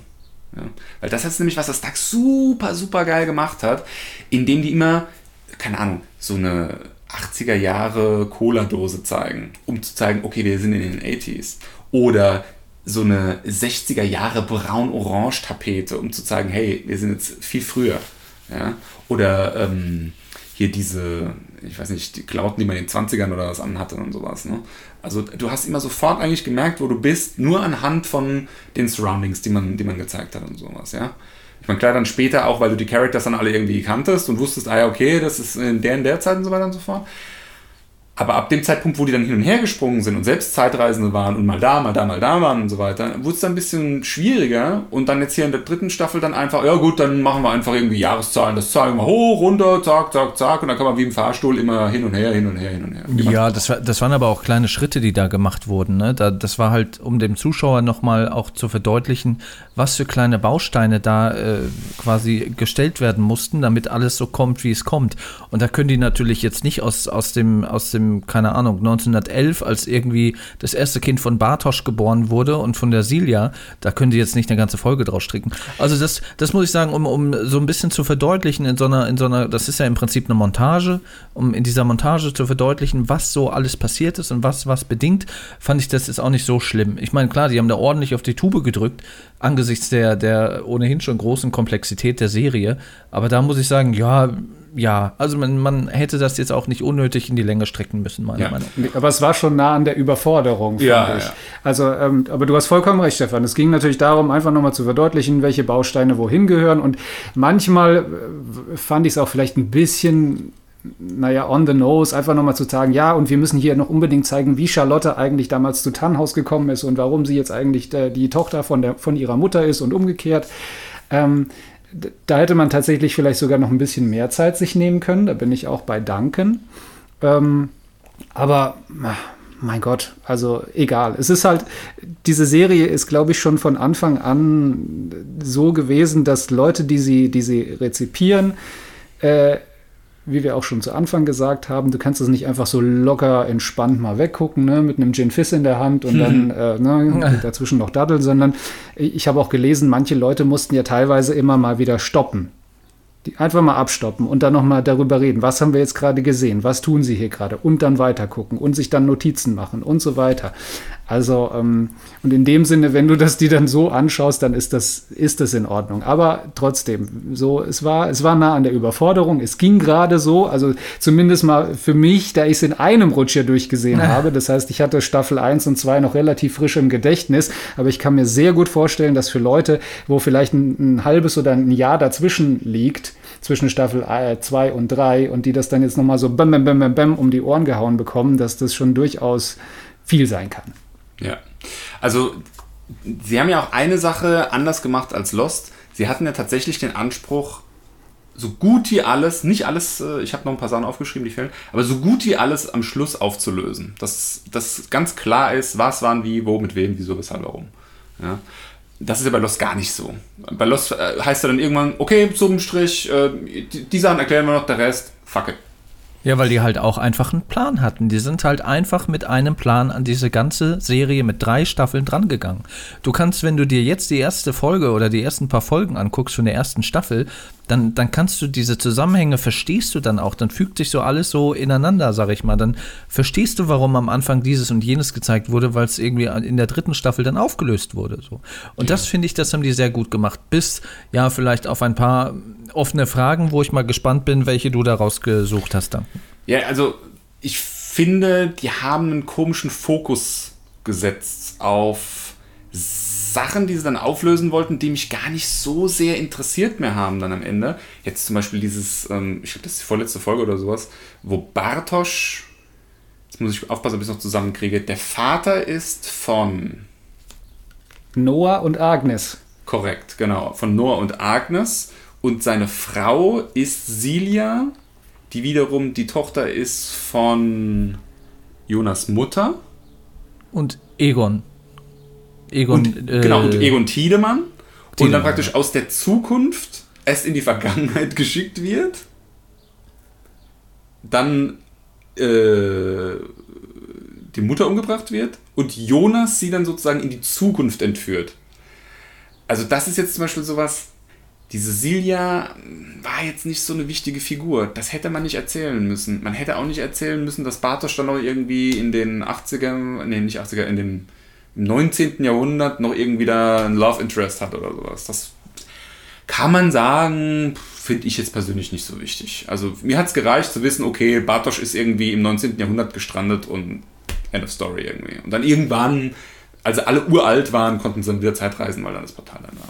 Ja. Weil das ist nämlich, was das Tag super, super geil gemacht hat, indem die immer, keine Ahnung, so eine 80er Jahre Cola-Dose zeigen, um zu zeigen, okay, wir sind in den 80s. Oder so eine 60er Jahre braun-orange-Tapete, um zu zeigen, hey, wir sind jetzt viel früher. Ja? Oder ähm, hier diese, ich weiß nicht, die Klauten, die man in den 20ern oder was anhatte und sowas. Ne? Also du hast immer sofort eigentlich gemerkt, wo du bist, nur anhand von den Surroundings, die man, die man gezeigt hat und sowas, ja. Ich meine, klar, dann später auch, weil du die Characters dann alle irgendwie kanntest und wusstest, ah ja, okay, das ist in der in der Zeit und so weiter und so fort. Aber ab dem Zeitpunkt, wo die dann hin und her gesprungen sind und selbst Zeitreisende waren und mal da, mal da, mal da waren und so weiter, wurde es dann ein bisschen schwieriger. Und dann jetzt hier in der dritten Staffel dann einfach, ja gut, dann machen wir einfach irgendwie Jahreszahlen, das zeigen wir hoch, runter, zack, zack, zack. Und dann kann man wie im Fahrstuhl immer hin und her, hin und her, hin und her. Ja, das, war, das waren aber auch kleine Schritte, die da gemacht wurden. Ne? Da, das war halt, um dem Zuschauer nochmal auch zu verdeutlichen, was für kleine Bausteine da äh, quasi gestellt werden mussten, damit alles so kommt, wie es kommt. Und da können die natürlich jetzt nicht aus, aus dem, aus dem keine Ahnung, 1911, als irgendwie das erste Kind von Bartosch geboren wurde und von der Silja, da können die jetzt nicht eine ganze Folge draus stricken. Also das, das muss ich sagen, um, um so ein bisschen zu verdeutlichen in so einer, in so einer, das ist ja im Prinzip eine Montage, um in dieser Montage zu verdeutlichen, was so alles passiert ist und was was bedingt, fand ich, das ist auch nicht so schlimm. Ich meine, klar, die haben da ordentlich auf die Tube gedrückt, angesichts der, der ohnehin schon großen Komplexität der Serie, aber da muss ich sagen, ja, ja, also man, man hätte das jetzt auch nicht unnötig in die Länge strecken müssen, meiner ja. Meinung nach. Aber es war schon nah an der Überforderung, ja, ich. Ja. Also, ähm, aber du hast vollkommen recht, Stefan. Es ging natürlich darum, einfach nochmal zu verdeutlichen, welche Bausteine wohin gehören. Und manchmal äh, fand ich es auch vielleicht ein bisschen naja, on the nose, einfach nochmal zu sagen, ja, und wir müssen hier noch unbedingt zeigen, wie Charlotte eigentlich damals zu Tannhaus gekommen ist und warum sie jetzt eigentlich der, die Tochter von, der, von ihrer Mutter ist und umgekehrt. Ähm, da hätte man tatsächlich vielleicht sogar noch ein bisschen mehr Zeit sich nehmen können. Da bin ich auch bei Danken. Ähm, aber mein Gott, also egal. Es ist halt, diese Serie ist, glaube ich, schon von Anfang an so gewesen, dass Leute, die sie, die sie rezipieren, äh, wie wir auch schon zu Anfang gesagt haben, du kannst es nicht einfach so locker entspannt mal weggucken, ne, mit einem Gin Fizz in der Hand und dann äh, ne, dazwischen noch Daddel, sondern ich habe auch gelesen, manche Leute mussten ja teilweise immer mal wieder stoppen. Die einfach mal abstoppen und dann nochmal darüber reden. Was haben wir jetzt gerade gesehen? Was tun sie hier gerade? Und dann weiter gucken und sich dann Notizen machen und so weiter. Also, ähm, und in dem Sinne, wenn du das die dann so anschaust, dann ist das, ist das in Ordnung. Aber trotzdem, so, es war, es war nah an der Überforderung. Es ging gerade so, also zumindest mal für mich, da ich es in einem Rutsch hier durchgesehen ja. habe. Das heißt, ich hatte Staffel 1 und 2 noch relativ frisch im Gedächtnis. Aber ich kann mir sehr gut vorstellen, dass für Leute, wo vielleicht ein, ein halbes oder ein Jahr dazwischen liegt, zwischen Staffel 2 und 3 und die das dann jetzt nochmal so bam, bam, bam, bam, bam um die Ohren gehauen bekommen, dass das schon durchaus viel sein kann. Ja. Also, sie haben ja auch eine Sache anders gemacht als Lost. Sie hatten ja tatsächlich den Anspruch, so gut wie alles, nicht alles, äh, ich habe noch ein paar Sachen aufgeschrieben, die fehlen, aber so gut wie alles am Schluss aufzulösen. Dass das ganz klar ist, was, wann, wie, wo, mit wem, wieso, weshalb, warum. Ja. Das ist ja bei Lost gar nicht so. Bei Lost äh, heißt ja dann irgendwann, okay, zum Strich, äh, die, die Sachen erklären wir noch, der Rest, fuck it. Ja, weil die halt auch einfach einen Plan hatten. Die sind halt einfach mit einem Plan an diese ganze Serie mit drei Staffeln drangegangen. Du kannst, wenn du dir jetzt die erste Folge oder die ersten paar Folgen anguckst von der ersten Staffel, dann, dann kannst du diese Zusammenhänge, verstehst du dann auch, dann fügt sich so alles so ineinander, sag ich mal. Dann verstehst du, warum am Anfang dieses und jenes gezeigt wurde, weil es irgendwie in der dritten Staffel dann aufgelöst wurde. So. Und ja. das finde ich, das haben die sehr gut gemacht. Bis, ja, vielleicht auf ein paar offene Fragen, wo ich mal gespannt bin, welche du daraus gesucht hast dann. Ja, also ich finde, die haben einen komischen Fokus gesetzt auf Sachen, die sie dann auflösen wollten, die mich gar nicht so sehr interessiert mehr haben dann am Ende. Jetzt zum Beispiel dieses, ähm, ich glaube, das ist die vorletzte Folge oder sowas, wo Bartosch, jetzt muss ich aufpassen, ob ich es noch zusammenkriege, der Vater ist von Noah und Agnes. Korrekt, genau, von Noah und Agnes. Und seine Frau ist Silja, die wiederum die Tochter ist von Jonas Mutter. Und Egon. Egon, und, äh, genau, und Egon Tiedemann. Tiedemann. Und dann praktisch aus der Zukunft erst in die Vergangenheit geschickt wird. Dann äh, die Mutter umgebracht wird und Jonas sie dann sozusagen in die Zukunft entführt. Also das ist jetzt zum Beispiel sowas, diese Silja war jetzt nicht so eine wichtige Figur. Das hätte man nicht erzählen müssen. Man hätte auch nicht erzählen müssen, dass Bartosz dann noch irgendwie in den 80ern, nee, nicht 80er, in den im 19. Jahrhundert noch irgendwie da ein Love Interest hat oder sowas. Das kann man sagen, finde ich jetzt persönlich nicht so wichtig. Also mir hat es gereicht zu wissen, okay, Bartosz ist irgendwie im 19. Jahrhundert gestrandet und End of Story irgendwie. Und dann irgendwann, als alle uralt waren, konnten sie dann wieder Zeitreisen, weil dann das Portal dann war.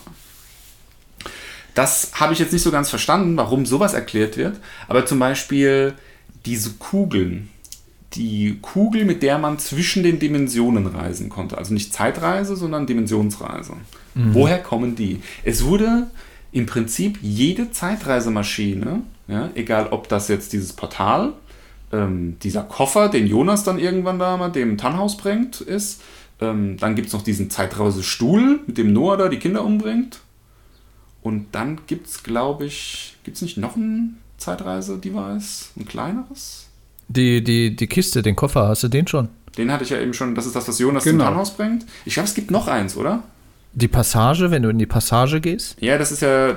Das habe ich jetzt nicht so ganz verstanden, warum sowas erklärt wird. Aber zum Beispiel diese Kugeln, die Kugel, mit der man zwischen den Dimensionen reisen konnte. Also nicht Zeitreise, sondern Dimensionsreise. Woher kommen die? Es wurde im Prinzip jede Zeitreisemaschine, ja, egal ob das jetzt dieses Portal, ähm, dieser Koffer, den Jonas dann irgendwann da mal dem Tannhaus bringt, ist. Ähm, dann gibt es noch diesen Zeitreisestuhl, mit dem Noah da die Kinder umbringt. Und dann gibt es, glaube ich, gibt es nicht noch ein Zeitreise-Device? Ein kleineres? Die, die, die Kiste, den Koffer, hast du den schon? Den hatte ich ja eben schon, das ist das, was Jonas Genau. zum Tannhaus bringt. Ich glaube, es gibt noch eins, oder? Die Passage, wenn du in die Passage gehst? Ja, das ist ja äh,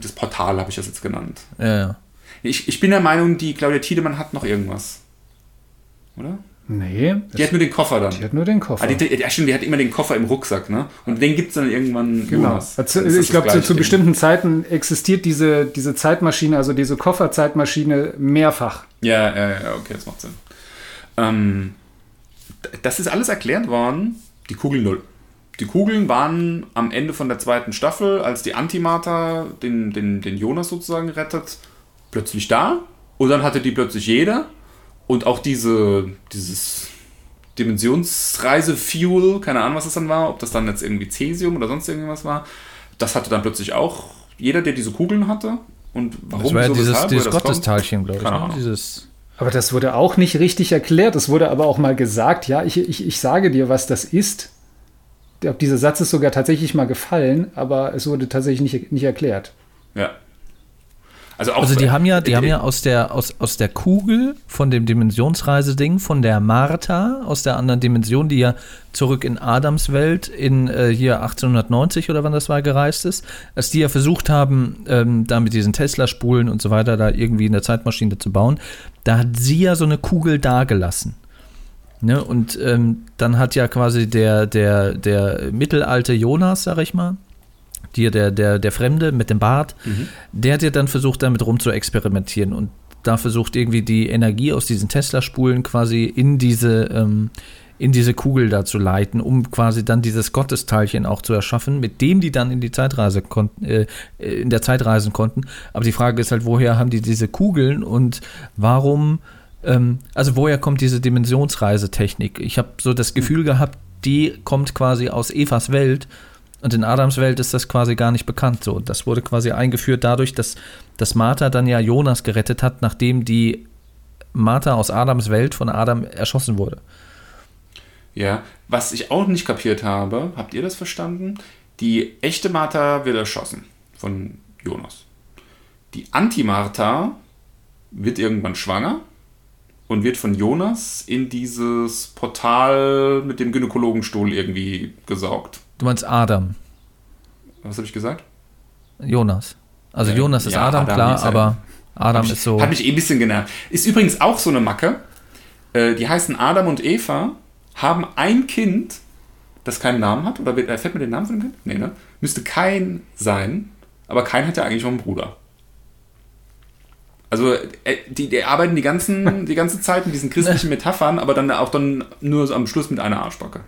das Portal, habe ich das jetzt genannt. Ja, ja. Ich, ich bin der Meinung, die Claudia Tiedemann hat noch irgendwas. Oder? Nee, Die hat nur den Koffer dann. die hat nur den Koffer. Ah, die, die, stimmt, die hat immer den Koffer im Rucksack, ne? Und den gibt es dann irgendwann Genau. Also, ich glaube, zu, zu bestimmten Zeiten existiert diese, diese Zeitmaschine, also diese Kofferzeitmaschine, mehrfach. Ja, ja, ja, okay, das macht Sinn. Ähm, das ist alles erklärt worden, die Kugel null. Die Kugeln waren am Ende von der zweiten Staffel, als die Antimater den, den, den Jonas sozusagen rettet, plötzlich da. Und dann hatte die plötzlich jeder. Und auch diese, dieses Dimensionsreise-Fuel, keine Ahnung, was das dann war, ob das dann jetzt irgendwie Cäsium oder sonst irgendwas war, das hatte dann plötzlich auch jeder, der diese Kugeln hatte. Und warum Das war ja so, dieses, weshalb, dieses? Gottesteilchen, glaube ich. Keine Ne? Ahnung. Dieses, Aber das wurde auch nicht richtig erklärt. Es wurde aber auch mal gesagt, ja, ich, ich, ich sage dir, was das ist. Dieser Satz ist sogar tatsächlich mal gefallen, aber es wurde tatsächlich nicht, nicht erklärt. Ja. Also, auch, also die haben ja, die äh, haben ja aus der, aus, aus der Kugel von dem Dimensionsreiseding, von der Martha, aus der anderen Dimension, die ja zurück in Adams Welt in äh, hier 1890 oder wann das war gereist ist, als die ja versucht haben, ähm, da mit diesen Tesla-Spulen und so weiter da irgendwie eine Zeitmaschine zu bauen, da hat sie ja so eine Kugel dagelassen. Ne? Und ähm, dann hat ja quasi der, der, der mittelalte Jonas, sag ich mal, dir der, der, der Fremde mit dem Bart, der hat ja dann versucht, damit rum zu experimentieren und da versucht irgendwie die Energie aus diesen Tesla-Spulen quasi in diese, ähm, in diese Kugel da zu leiten, um quasi dann dieses Gottesteilchen auch zu erschaffen, mit dem die dann in die Zeitreise konnten, äh, in der Zeit reisen konnten. Aber die Frage ist halt, woher haben die diese Kugeln und warum, ähm, also woher kommt diese Dimensionsreisetechnik? Ich habe so das Gefühl gehabt, die kommt quasi aus Evas Welt und in Adams Welt ist das quasi gar nicht bekannt. So, das wurde quasi eingeführt dadurch, dass, dass Martha dann ja Jonas gerettet hat, nachdem die Martha aus Adams Welt von Adam erschossen wurde. Ja, was ich auch nicht kapiert habe, habt ihr das verstanden? Die echte Martha wird erschossen von Jonas. Die Anti-Martha wird irgendwann schwanger und wird von Jonas in dieses Portal mit dem Gynäkologenstuhl irgendwie gesaugt. Du meinst Adam, Was habe ich gesagt? Jonas. Also Ja, Jonas ist ja, Adam, Adam klar, ist aber Adam mich, ist so. Hat mich eh ein bisschen genervt. Ist übrigens auch so eine Macke. Äh, die heißen Adam und Eva, haben ein Kind, das keinen Namen hat. Oder wer- fällt mir den Namen von dem Kind? Nee, ne? Müsste kein sein. Aber kein hat ja eigentlich noch einen Bruder. Also, äh, die, die arbeiten die, ganzen, die ganze Zeit mit diesen christlichen Metaphern, aber dann auch dann nur so am Schluss mit einer Arschbacke.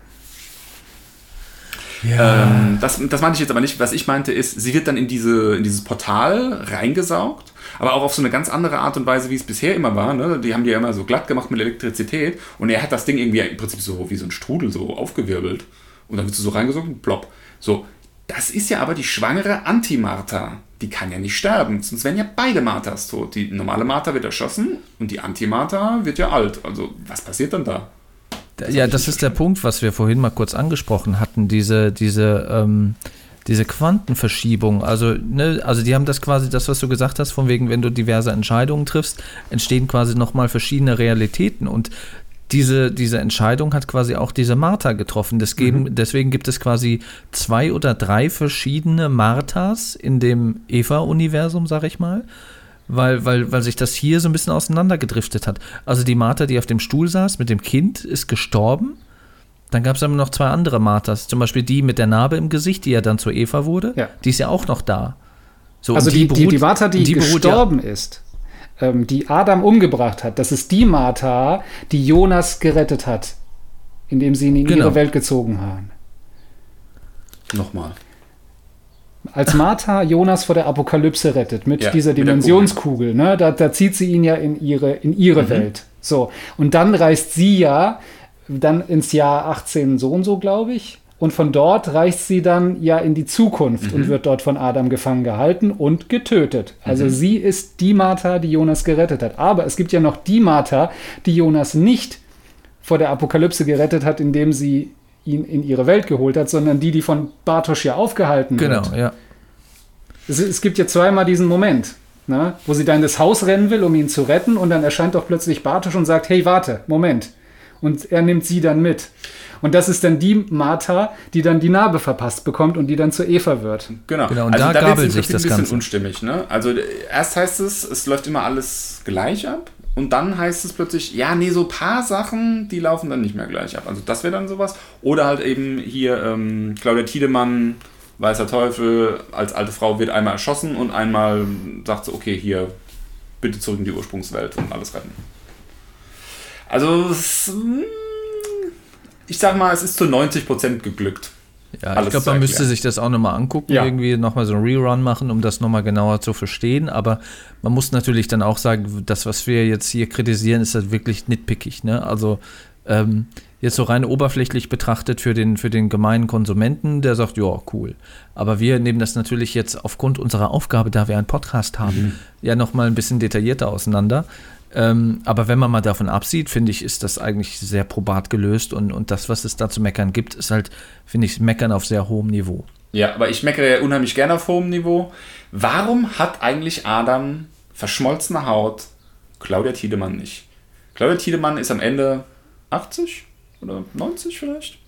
Ähm, das, das meinte ich jetzt aber nicht. Was ich meinte ist, sie wird dann in, diese, in dieses Portal reingesaugt, aber auch auf so eine ganz andere Art und Weise, wie es bisher immer war. Ne? Die haben die ja immer so glatt gemacht mit Elektrizität und er hat das Ding irgendwie im Prinzip so wie so ein Strudel so aufgewirbelt und dann wird sie so reingesaugt und plopp. So, das ist ja aber die schwangere Anti-Martha. Die kann ja nicht sterben, sonst wären ja beide Marthas tot. Die normale Martha wird erschossen und die Anti-Martha wird ja alt. Also, was passiert dann da? Ja, das ist der Punkt, was wir vorhin mal kurz angesprochen hatten, diese, diese, ähm, diese Quantenverschiebung. Also, ne, also die haben das quasi, das, was du gesagt hast, von wegen, wenn du diverse Entscheidungen triffst, entstehen quasi nochmal verschiedene Realitäten. Und diese, diese Entscheidung hat quasi auch diese Martha getroffen. Das geben, Deswegen gibt es quasi zwei oder drei verschiedene Marthas in dem Eva-Universum, sag ich mal weil, weil, weil sich das hier so ein bisschen auseinandergedriftet hat. Also die Martha, die auf dem Stuhl saß mit dem Kind, ist gestorben. Dann gab es aber noch zwei andere Marthas. Zum Beispiel die mit der Narbe im Gesicht, die ja dann zu Eva wurde. Ja. Die ist ja auch noch da. So, Also die, die, beruht- die Martha, die, beruht gestorben ist, ähm, die Adam umgebracht hat, das ist die Martha, die Jonas gerettet hat, indem sie ihn in Genau. ihre Welt gezogen haben. Nochmal. Als Martha Jonas vor der Apokalypse rettet mit Ja, dieser mit Dimensionskugel, ne, da, da zieht sie ihn ja in ihre, in ihre Mhm. Welt. So. Und dann reist sie ja dann ins Jahr 18 so und so, glaube ich. Und von dort reist sie dann ja in die Zukunft Mhm. und wird dort von Adam gefangen gehalten und getötet. Also Mhm. sie ist die Martha, die Jonas gerettet hat. Aber es gibt ja noch die Martha, die Jonas nicht vor der Apokalypse gerettet hat, indem sie ihn in ihre Welt geholt hat, sondern die, die von Bartosch ja aufgehalten Genau, wird. ja. Es, es gibt ja zweimal diesen Moment, ne, wo sie dann in das Haus rennen will, um ihn zu retten, und dann erscheint doch plötzlich Bartosch und sagt: Hey, warte, Moment. Und er nimmt sie dann mit. Und das ist dann die Martha, die dann die Narbe verpasst bekommt und die dann zu Eva wird. Genau. Genau, und also da da gabelt sich das ein bisschen Ganze. unstimmig. Ne? Also erst heißt es, es läuft immer alles gleich ab. Und dann heißt es plötzlich, ja, nee, so ein paar Sachen, die laufen dann nicht mehr gleich ab. Also das wäre dann sowas. Oder halt eben hier ähm, Claudia Tiedemann, Weißer Teufel, als alte Frau wird einmal erschossen und einmal sagt sie, okay, hier, bitte zurück in die Ursprungswelt und alles retten. Also, mm, ich sag mal, es ist zu 90% geglückt. Ja, ich alles glaube, zu man müsste sich das auch nochmal angucken, Ja. irgendwie nochmal so ein Rerun machen, um das nochmal genauer zu verstehen. Aber man muss natürlich dann auch sagen, das, was wir jetzt hier kritisieren, ist halt wirklich nitpickig. Ne? Also ähm, jetzt so rein oberflächlich betrachtet für den, für den gemeinen Konsumenten, der sagt, ja, cool. Aber wir nehmen das natürlich jetzt aufgrund unserer Aufgabe, da wir einen Podcast haben, ja nochmal ein bisschen detaillierter auseinander. Ähm, aber wenn man mal davon absieht, finde ich, ist das eigentlich sehr probat gelöst und, und das, was es da zu meckern gibt, ist halt, finde ich, meckern auf sehr hohem Niveau. Ja, aber ich meckere ja unheimlich gerne auf hohem Niveau. Warum hat eigentlich Adam verschmolzene Haut, Claudia Tiedemann nicht? Claudia Tiedemann ist am Ende 80 oder 90 vielleicht?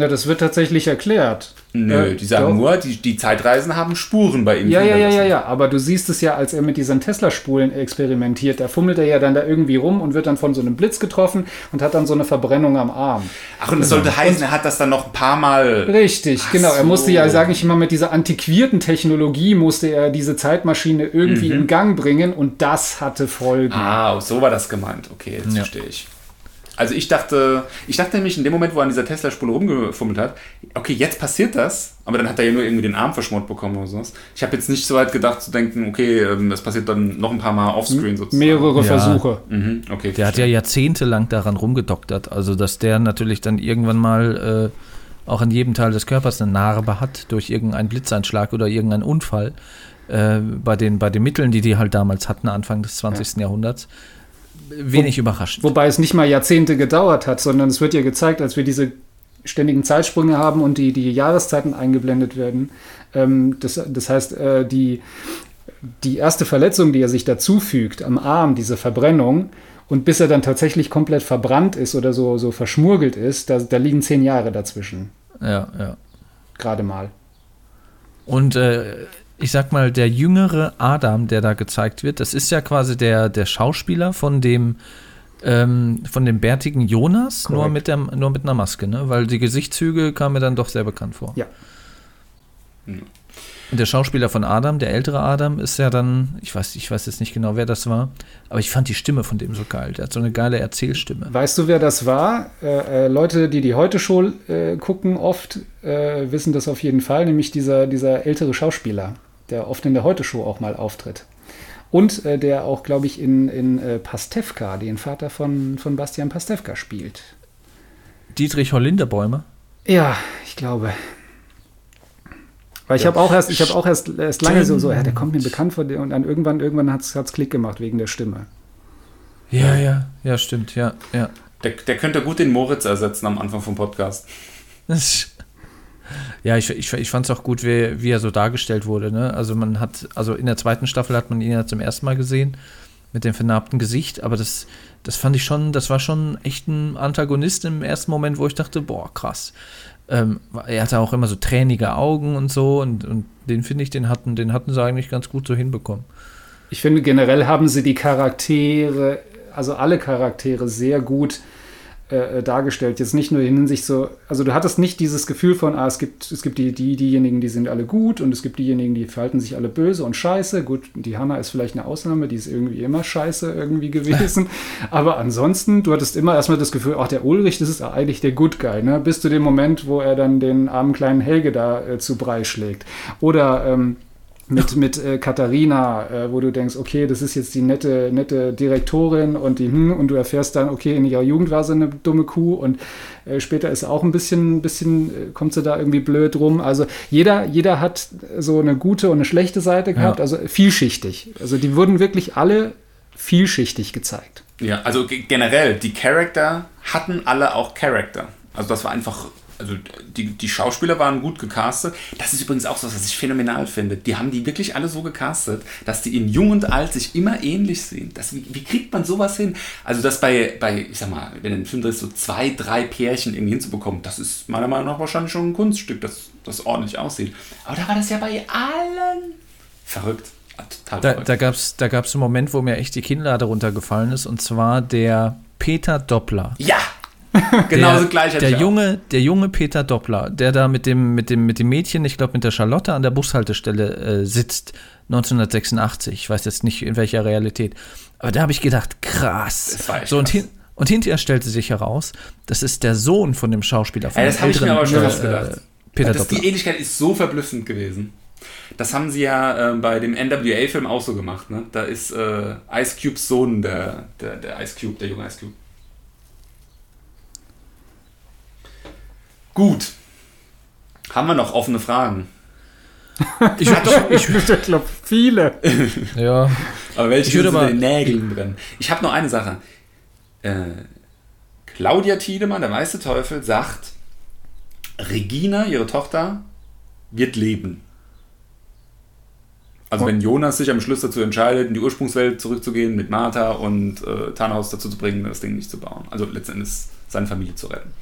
Na, das wird tatsächlich erklärt. Nö, Äh, die sagen doch. nur, die, die Zeitreisen haben Spuren bei ihm Ja, ja, ja, ja, ja, aber du siehst es ja, als er mit diesen Tesla-Spulen experimentiert, da fummelt er ja dann da irgendwie rum und wird dann von so einem Blitz getroffen und hat dann so eine Verbrennung am Arm. Ach, und es sollte heißen, er hat das dann noch ein paar Mal. Richtig, Ach genau. Er so. musste ja, sage ich mal, mit dieser antiquierten Technologie musste er diese Zeitmaschine irgendwie in Gang bringen und das hatte Folgen. Mhm. Ah, so war das gemeint. Okay, jetzt Ja. verstehe ich. Also ich dachte, ich dachte nämlich in dem Moment, wo er an dieser Tesla-Spule rumgefummelt hat, okay, jetzt passiert das, aber dann hat er ja nur irgendwie den Arm verschmort bekommen oder sowas. Ich habe jetzt nicht so weit gedacht zu denken, okay, ähm, das passiert dann noch ein paar Mal offscreen sozusagen. Mehrere Ja. Versuche. Mhm, okay. Der hat ja jahrzehntelang daran rumgedoktert. Also, dass der natürlich dann irgendwann mal äh, auch an jedem Teil des Körpers eine Narbe hat durch irgendeinen Blitzeinschlag oder irgendeinen Unfall. Äh, bei, den, bei den Mitteln, die die halt damals hatten, Anfang des 20. Jahrhunderts. Wenig überraschend. Wobei es nicht mal Jahrzehnte gedauert hat, sondern es wird ja gezeigt, als wir diese ständigen Zeitsprünge haben und die, die Jahreszeiten eingeblendet werden. Ähm, das, das heißt, äh, die, die erste Verletzung, die er sich dazufügt am Arm, diese Verbrennung, und bis er dann tatsächlich komplett verbrannt ist oder so, so verschmurgelt ist, da, da liegen zehn Jahre dazwischen. Ja, ja. Gerade mal. Und äh, ich sag mal, der jüngere Adam, der da gezeigt wird, das ist ja quasi der, der Schauspieler von dem, ähm, von dem bärtigen Jonas, nur mit, der, nur mit einer Maske, ne? Weil die Gesichtszüge kamen mir dann doch sehr bekannt vor. Ja. Und der Schauspieler von Adam, der ältere Adam, ist ja dann, ich weiß, ich weiß jetzt nicht genau, wer das war, aber ich fand die Stimme von dem so geil. Der hat so eine geile Erzählstimme. Weißt du, wer das war? Äh, äh, Leute, die die Heute-Show äh, gucken, oft äh, wissen das auf jeden Fall, nämlich dieser, dieser ältere Schauspieler, der oft in der Heute-Show auch mal auftritt. Und äh, der auch, glaube ich, in, in äh, Pastewka, den Vater von, von Bastian Pastewka, spielt. Dietrich Hollinderbäumer. Ja, ich glaube. Weil ich Ja. habe auch erst, ich habe auch erst, erst lange so, so, ja, der kommt mir bekannt vor, und dann irgendwann, irgendwann hat es Klick gemacht wegen der Stimme. Ja, ja, ja, stimmt, ja, ja. Der, der könnte gut den Moritz ersetzen am Anfang vom Podcast. Ja, ich, ich, ich fand es auch gut, wie, wie er so dargestellt wurde. Ne? Also man hat, also in der zweiten Staffel hat man ihn ja zum ersten Mal gesehen mit dem vernarbten Gesicht, aber das, das fand ich schon, das war schon echt ein Antagonist im ersten Moment, wo ich dachte, boah, krass. Ähm, er hatte auch immer so tränige Augen und so und, und den finde ich, den hatten, den hatten sie eigentlich ganz gut so hinbekommen. Ich finde, generell haben sie die Charaktere, also alle Charaktere, sehr gut äh, dargestellt. Jetzt nicht nur in Hinsicht so, also du hattest nicht dieses Gefühl von, ah, es gibt, es gibt die, die, diejenigen, die sind alle gut und es gibt diejenigen, die verhalten sich alle böse und scheiße. Gut, die Hanna ist vielleicht eine Ausnahme, die ist irgendwie immer scheiße irgendwie gewesen. Aber ansonsten, du hattest immer erstmal das Gefühl, ach, der Ulrich, das ist eigentlich der Good Guy, ne? Bis zu dem Moment, wo er dann den armen kleinen Helge da äh, zu Brei schlägt. Oder ähm, mit, mit äh, Katharina, äh, wo du denkst, okay, das ist jetzt die nette, nette Direktorin und die, hm, und du erfährst dann, okay, in ihrer Jugend war sie eine dumme Kuh und äh, später ist sie auch ein bisschen, bisschen, äh, kommt sie da irgendwie blöd rum. Also jeder, jeder hat so eine gute und eine schlechte Seite gehabt, Ja. also vielschichtig. Also die wurden wirklich alle vielschichtig gezeigt. Ja, also ge- generell, die Charakter hatten alle auch Charakter. Also das war einfach, also die, die Schauspieler waren gut gecastet. Das ist übrigens auch so, was ich phänomenal finde. Die haben die wirklich alle so gecastet, dass die in Jung und Alt sich immer ähnlich sehen. Das, wie, wie kriegt man sowas hin? Also das bei, bei, ich sag mal, wenn du einen Film drehst, so zwei, drei Pärchen irgendwie hinzubekommen, das ist meiner Meinung nach wahrscheinlich schon ein Kunststück, das, das ordentlich aussieht. Aber da war das ja bei allen verrückt. Ah, Total Da, verrückt. da gab es da gab's einen Moment, wo mir echt die Kinnlade runtergefallen ist, und zwar der Peter Doppler. ja! genau der, so gleich der junge, der junge Peter Doppler, der da mit dem, mit dem, mit dem Mädchen, ich glaube mit der Charlotte an der Bushaltestelle äh, sitzt, 1986. Ich weiß jetzt nicht in welcher Realität. Aber da habe ich gedacht, krass. Das war echt so, und, hin, und hinterher stellte sich heraus, das ist der Sohn von dem Schauspieler, von Ja, das habe ich mir aber schon äh, gedacht. Peter das, Doppler. die Ähnlichkeit ist so verblüffend gewesen. Das haben sie ja äh, bei dem NWA-Film auch so gemacht. Ne? Da ist äh, Ice Cubes Sohn der, der, der Ice Cube, der junge Ice Cube. Gut. Haben wir noch offene Fragen? Ich, Ich, ich glaube, viele. ja, Aber welche Ich würde in den Nägeln brennen? Ich habe noch eine Sache. Äh, Claudia Tiedemann, der weiße Teufel, sagt, Regina, ihre Tochter, wird leben. Also wenn Jonas sich am Schluss dazu entscheidet, in die Ursprungswelt zurückzugehen mit Martha und äh, Thanos dazu zu bringen, das Ding nicht zu bauen. Also letztendlich seine Familie zu retten.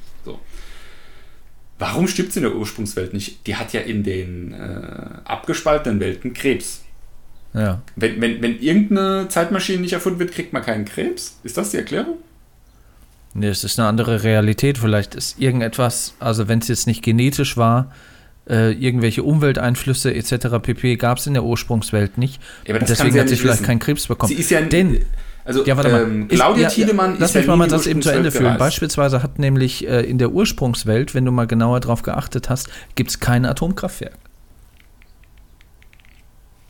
Warum stirbt sie in der Ursprungswelt nicht? Die hat ja in den äh, abgespaltenen Welten Krebs. ja. Wenn, wenn, wenn irgendeine Zeitmaschine nicht erfunden wird, kriegt man keinen Krebs? Ist das die Erklärung? Nee, es ist eine andere Realität. Vielleicht ist irgendetwas, also wenn es jetzt nicht genetisch war, äh, irgendwelche Umwelteinflüsse etc. pp. gab es in der Ursprungswelt nicht. Ja, deswegen ja hat sie vielleicht wissen. keinen Krebs bekommen. Sie ist ja Denn, also ja, warte mal. ähm, Ist- Claudia ja, Tiedemann Lass ist mich ja mal das eben zu Ende führen. gereist. Beispielsweise hat nämlich äh, in der Ursprungswelt, wenn du mal genauer drauf geachtet hast, gibt es kein Atomkraftwerk.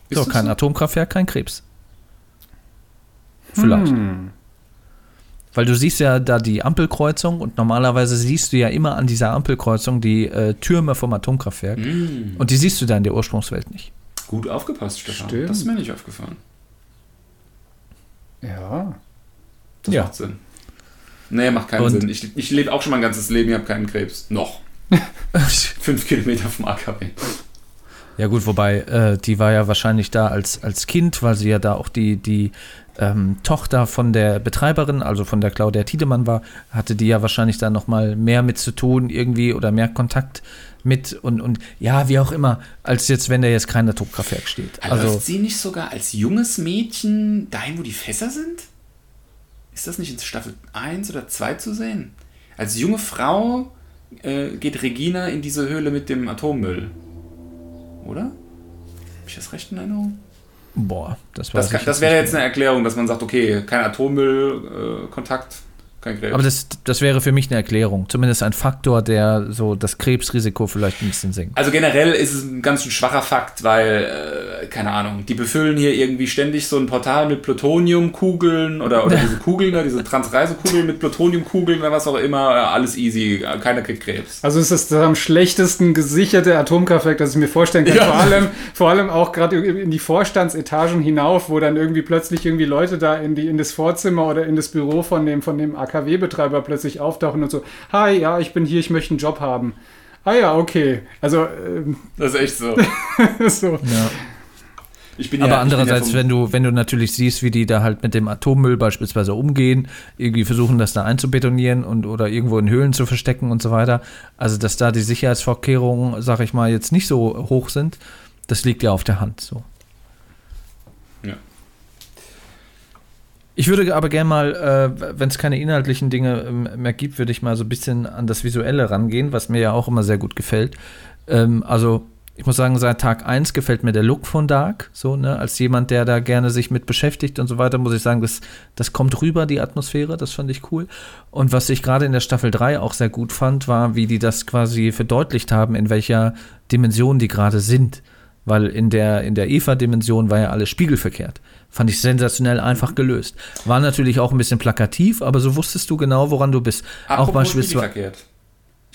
Ist So, kein so? Atomkraftwerk, kein Krebs. Vielleicht. Hm. Weil du siehst ja da die Ampelkreuzung und normalerweise siehst du ja immer an dieser Ampelkreuzung die äh, Türme vom Atomkraftwerk. Mm, Und die siehst du da in der Ursprungswelt nicht. gut aufgepasst, Stefan. Stimmt. Das ist mir nicht aufgefallen. Ja. Das Ja. macht Sinn. Nee, macht keinen Und- Sinn. Ich, ich lebe auch schon mein ganzes Leben, ich habe keinen Krebs. Noch. Fünf Kilometer vom AKW. Ja gut, wobei äh, die war ja wahrscheinlich da als, als Kind, weil sie ja da auch die, die ähm, Tochter von der Betreiberin, also von der Claudia Tiedemann war, hatte die ja wahrscheinlich da nochmal mehr mit zu tun irgendwie oder mehr Kontakt mit und, und ja, wie auch immer, als jetzt, wenn da jetzt kein Atomkraftwerk steht. Also, Also Läuft sie nicht sogar als junges Mädchen dahin, wo die Fässer sind? Ist das nicht in Staffel 1 oder 2 zu sehen? Als junge Frau äh, geht Regina in diese Höhle mit dem Atommüll. Oder? Habe ich das recht in Erinnerung? boah, das war Das, kann, das wäre jetzt eine Erklärung, dass man sagt, okay, kein Atommüll, äh, kein Krebs. Aber das, das wäre für mich eine Erklärung. Zumindest ein Faktor, der so das Krebsrisiko vielleicht ein bisschen senkt. Also generell ist es ein ganz schön schwacher Fakt, weil, äh, keine Ahnung, die befüllen hier irgendwie ständig so ein Portal mit Plutoniumkugeln oder, oder diese Kugeln, da, diese Transreisekugeln mit Plutoniumkugeln oder was auch immer, äh, alles easy, keiner kriegt Krebs. Also es ist das am schlechtesten gesicherte Atomkraftwerk, das ich mir vorstellen kann. Ja. Vor, allem, vor allem auch gerade in die Vorstandsetagen hinauf, wo dann irgendwie plötzlich irgendwie Leute da in, die, in das Vorzimmer oder in das Büro von dem, von dem AKW-Betreiber plötzlich auftauchen und so, hi, ja, ich bin hier, ich möchte einen Job haben. Ah ja, okay. Also ähm, Das ist echt so. so. Ja. Ich bin Aber ja, ich bin ja andererseits, vom- wenn du, wenn du natürlich siehst, wie die da halt mit dem Atommüll beispielsweise umgehen, irgendwie versuchen, das da einzubetonieren und oder irgendwo in Höhlen zu verstecken und so weiter, also dass da die Sicherheitsvorkehrungen, sag ich mal, jetzt nicht so hoch sind, das liegt ja auf der Hand so. Ich würde aber gerne mal, äh, wenn es keine inhaltlichen Dinge ähm, mehr gibt, würde ich mal so ein bisschen an das Visuelle rangehen, was mir ja auch immer sehr gut gefällt. Ähm, also ich muss sagen, seit Tag 1 gefällt mir der Look von Dark. So, ne, als jemand, der da gerne sich mit beschäftigt und so weiter, muss ich sagen, das, das kommt rüber, die Atmosphäre, das fand ich cool. Und was ich gerade in der Staffel 3 auch sehr gut fand, war, wie die das quasi verdeutlicht haben, in welcher Dimension die gerade sind. Weil in der, in der Eva-Dimension war ja alles spiegelverkehrt. Fand ich sensationell einfach gelöst. War natürlich auch ein bisschen plakativ, aber so wusstest du genau, woran du bist. Apropos auch beispielsweise.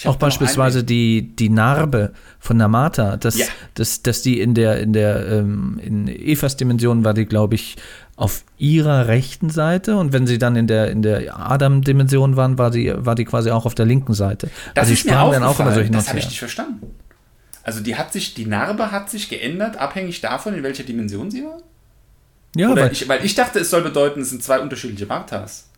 Auch beispielsweise die, die Narbe von Martha, dass, Ja. dass, dass die in der, in der, ähm, in Evas Dimension war die, glaube ich, auf ihrer rechten Seite und wenn sie dann in der, in der Adam-Dimension waren, war die, war die quasi auch auf der linken Seite. Das also mir sprachen dann auch immer so aufgefallen. hin Das habe ich nicht verstanden. Also die hat sich, die Narbe hat sich geändert, abhängig davon, in welcher Dimension sie war? Ja, Oder weil, ich, weil ich dachte, es soll bedeuten, es sind zwei unterschiedliche Marthas.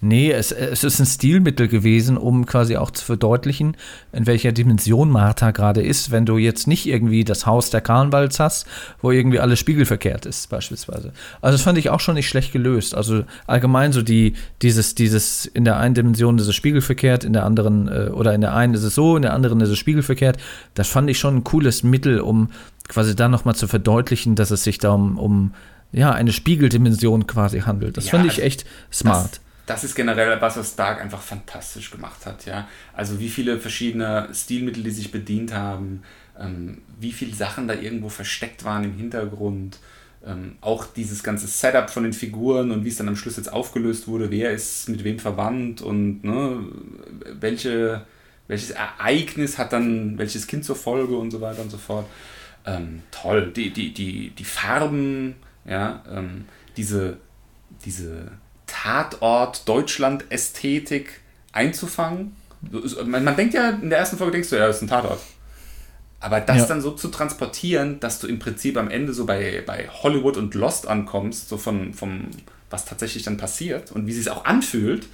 Nee, es, es ist ein Stilmittel gewesen, um quasi auch zu verdeutlichen, in welcher Dimension Martha gerade ist, wenn du jetzt nicht irgendwie das Haus der Karnwalds hast, wo irgendwie alles spiegelverkehrt ist, beispielsweise. Also das fand ich auch schon nicht schlecht gelöst. Also allgemein so die, dieses, dieses, in der einen Dimension ist es spiegelverkehrt, in der anderen, äh, oder in der einen ist es so, in der anderen ist es spiegelverkehrt. Das fand ich schon ein cooles Mittel, um quasi dann nochmal zu verdeutlichen, dass es sich da um, um ja, eine Spiegeldimension quasi handelt. Das Ja, fand ich also echt smart. Das, ist generell was, was Dark einfach fantastisch gemacht hat, ja. Also wie viele verschiedene Stilmittel die sich bedient haben, ähm, wie viele Sachen da irgendwo versteckt waren im Hintergrund. Ähm, auch dieses ganze Setup von den Figuren und wie es dann am Schluss jetzt aufgelöst wurde, wer ist mit wem verwandt und ne, welche, welches Ereignis hat dann welches Kind zur Folge und so weiter und so fort. Ähm, toll, die, die, die, die Farben, ja, ähm, diese, diese Tatort-Deutschland-Ästhetik einzufangen. So- so- Man, man denkt ja, in der ersten Folge denkst du, ja, das ist ein Tatort. Aber das Ja. dann so zu transportieren, dass du im Prinzip am Ende so bei, bei Hollywood und Lost ankommst, so von, vom, was tatsächlich dann passiert und wie sie es auch anfühlt,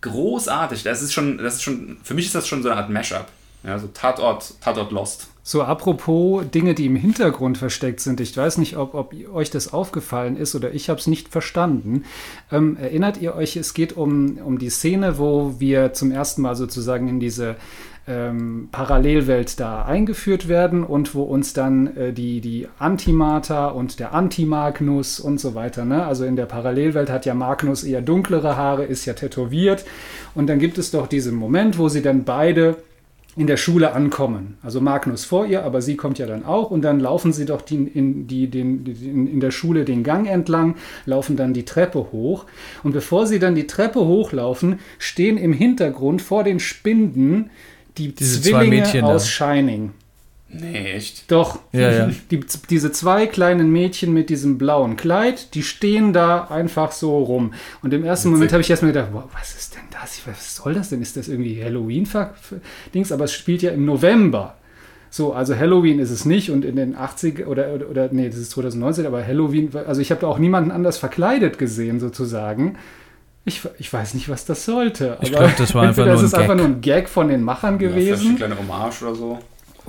großartig. Das ist schon, das ist schon, für mich ist das schon so eine Art Mashup. Ja, so Tatort, Tatort Lost. So, apropos Dinge, die im Hintergrund versteckt sind. Ich weiß nicht, ob, ob euch das aufgefallen ist oder ich habe es nicht verstanden. Ähm, erinnert ihr euch, es geht um, um die Szene, wo wir zum ersten Mal sozusagen in diese ähm, Parallelwelt da eingeführt werden und wo uns dann äh, die, die Antimater und der Antimagnus und so weiter, ne? also in der Parallelwelt hat ja Magnus eher dunklere Haare, ist ja tätowiert und dann gibt es doch diesen Moment, wo sie dann beide in der Schule ankommen. Also Magnus vor ihr, aber sie kommt ja dann auch und dann laufen sie doch die, in, die, den, in, in der Schule den Gang entlang, laufen dann die Treppe hoch und bevor sie dann die Treppe hochlaufen, stehen im Hintergrund vor den Spinden die Diese zwei Zwillinge aus Shining. Nee, echt? Doch, Ja, ja. Die, diese zwei kleinen Mädchen mit diesem blauen Kleid, die stehen da einfach so rum. Und im ersten Witzig. Moment habe ich erstmal gedacht, wow, was ist denn das? Was soll das denn? Ist das irgendwie Halloween-Dings? Aber es spielt ja im November. So, also Halloween ist es nicht und in den 80 oder, oder, oder nee, das ist 2019, aber Halloween, also ich habe da auch niemanden anders verkleidet gesehen sozusagen. Ich, ich weiß nicht, was das sollte. Ich glaub, das war einfach nur es ist ein einfach Gag. nur ein Gag von den Machern Ja, vielleicht gewesen. eine kleine Hommage oder so.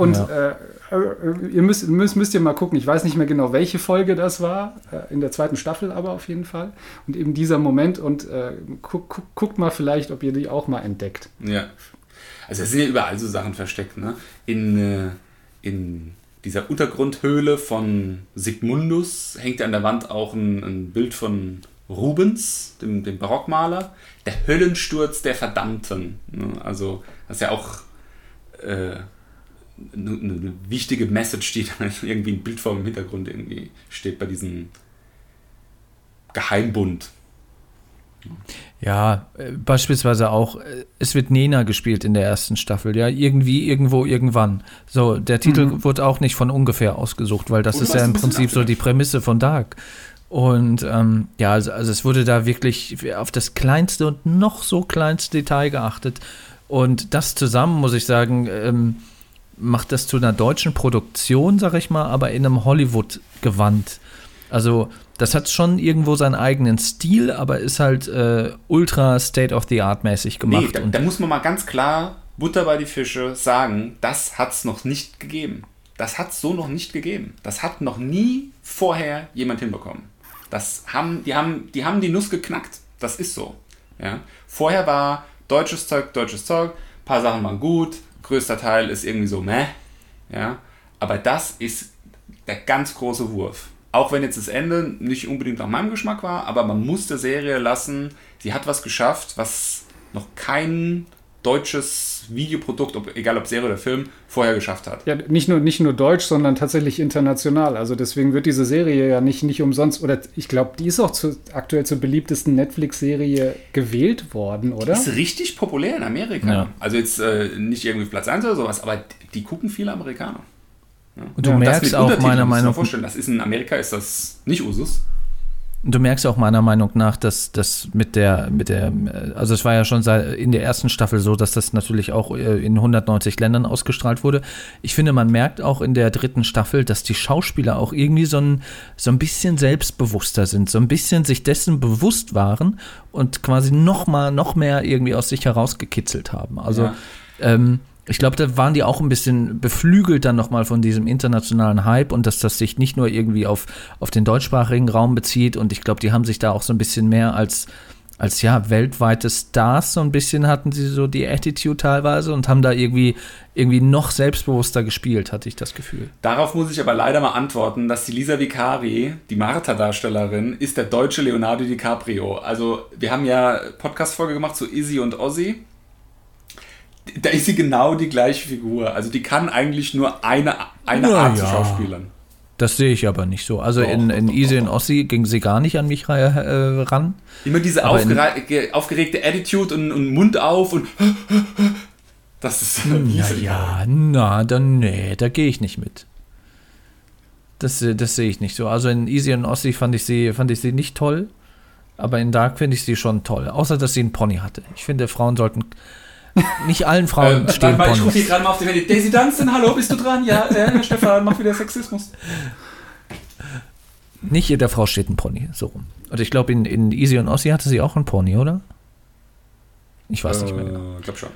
Und Ja. äh, äh, ihr müsst, müsst, müsst ihr mal gucken. Ich weiß nicht mehr genau, welche Folge das war. Äh, in der zweiten Staffel aber auf jeden Fall. Und eben dieser Moment. Und äh, guck, guck, guckt mal vielleicht, ob ihr die auch mal entdeckt. Ja. Also es sind ja überall so Sachen versteckt, ne? In, äh, in dieser Untergrundhöhle von Sigmundus hängt ja an der Wand auch ein, ein Bild von Rubens, dem, dem Barockmaler. Der Höllensturz der Verdammten. Ne? Also das ist ja auch äh, eine, eine wichtige Message, die da irgendwie in Bildform im Hintergrund irgendwie steht bei diesem Geheimbund. Ja, äh, beispielsweise auch, äh, es wird Nena gespielt in der ersten Staffel, ja, irgendwie, irgendwo, irgendwann. So, der Titel wurde auch nicht von ungefähr ausgesucht, weil das Wurde ist ja im Prinzip so die Prämisse von Dark. Und ähm, ja, also, also es wurde da wirklich auf das kleinste und noch so kleinste Detail geachtet. Und das zusammen, muss ich sagen, ähm, macht das zu einer deutschen Produktion, sag ich mal, aber in einem Hollywood-Gewand. Also, das hat schon irgendwo seinen eigenen Stil, aber ist halt äh, ultra State-of-the-Art-mäßig gemacht. Nee, da, und da muss man mal ganz klar Butter bei die Fische sagen, das hat es noch nicht gegeben. Das hat es so noch nicht gegeben. Das hat noch nie vorher jemand hinbekommen. Das haben, die, haben, die haben die Nuss geknackt. Das ist so. Ja? Vorher war deutsches Zeug, deutsches Zeug, ein paar Sachen waren gut, größter Teil ist irgendwie so meh. Ja? Aber das ist der ganz große Wurf. Auch wenn jetzt das Ende nicht unbedingt nach meinem Geschmack war, aber man muss der Serie lassen, sie hat was geschafft, was noch kein deutsches Videoprodukt, ob, egal ob Serie oder Film, vorher geschafft hat. Ja, nicht nur, nicht nur deutsch, sondern tatsächlich international. Also deswegen wird diese Serie ja nicht, nicht umsonst, oder ich glaube, die ist auch zu, aktuell zur beliebtesten Netflix-Serie gewählt worden, oder? Ist richtig populär in Amerika. Ja. Also jetzt äh, nicht irgendwie Platz 1 oder sowas, aber die gucken viele Amerikaner. Ja. Und du Und das merkst auch Untertiteln, meiner Meinung vorstellen, das ist in Amerika ist das nicht Usus. Du merkst auch meiner Meinung nach, dass das mit der, mit der, also es war ja schon in der ersten Staffel so, dass das natürlich auch äh, in 190 Ländern ausgestrahlt wurde. Ich finde, man merkt auch in der dritten Staffel, dass die Schauspieler auch irgendwie so ein, so ein bisschen selbstbewusster sind, so ein bisschen sich dessen bewusst waren und quasi noch mal, noch mehr irgendwie aus sich herausgekitzelt haben. Also Ja. ähm, ich glaube, da waren die auch ein bisschen beflügelt dann nochmal von diesem internationalen Hype und dass das sich nicht nur irgendwie auf, auf den deutschsprachigen Raum bezieht und ich glaube, die haben sich da auch so ein bisschen mehr als, als ja, weltweite Stars so ein bisschen hatten sie so die Attitude teilweise und haben da irgendwie, irgendwie noch selbstbewusster gespielt, hatte ich das Gefühl. Darauf muss ich aber leider mal antworten, dass die Lisa Vicari, die Martha-Darstellerin, ist der deutsche Leonardo DiCaprio. Also wir haben ja Podcast-Folge gemacht zu Izzy und Ozzy. Da ist sie genau die gleiche Figur. Also die kann eigentlich nur eine, eine Na Art zu ja. schauspielern. Das sehe ich aber nicht so. Also Doch, in, in doch, Easy doch, und. Ossi ging sie gar nicht an mich äh, ran. Immer diese aufgeregte Attitude und, und Mund auf und das ist Ja, Lisa ja, na, dann, nee, da gehe ich nicht mit. Das, äh, das sehe ich nicht so. Also in Easy und Ossi fand ich sie, fand ich sie nicht toll, aber in Dark finde ich sie schon toll. Außer, dass sie einen Pony hatte. Ich finde, Frauen sollten, nicht allen Frauen Äh, stehen mal, ich rufe hier Ponys. gerade mal auf die Handy. Daisy Dunstan, hallo, bist du dran? Ja, äh, Stefan, mach wieder Sexismus. Nicht jeder Frau steht ein Pony, so rum. Und ich glaube, in, in Easy und Ossi hatte sie auch einen Pony, oder? Ich weiß nicht mehr genau. Ich glaube schon.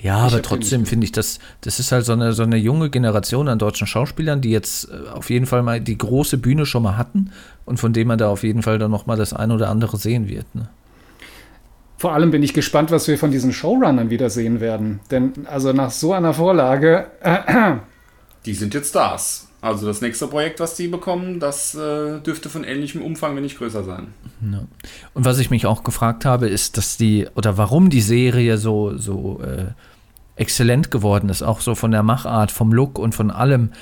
Ja, hab aber trotzdem finde ich, das, das ist halt so eine, so eine junge Generation an deutschen Schauspielern, die jetzt äh, auf jeden Fall mal die große Bühne schon mal hatten und von dem man da auf jeden Fall dann noch mal das ein oder andere sehen wird. Ne? Vor allem bin ich gespannt, was wir von diesen Showrunnern wieder sehen werden. Denn also nach so einer Vorlage, äh, Die sind jetzt Stars. Also das nächste Projekt, was die bekommen, das äh, dürfte von ähnlichem Umfang, wenn nicht größer sein. Und was ich mich auch gefragt habe, ist, dass die, oder warum die Serie so, so äh, exzellent geworden ist, auch so von der Machart, vom Look und von allem.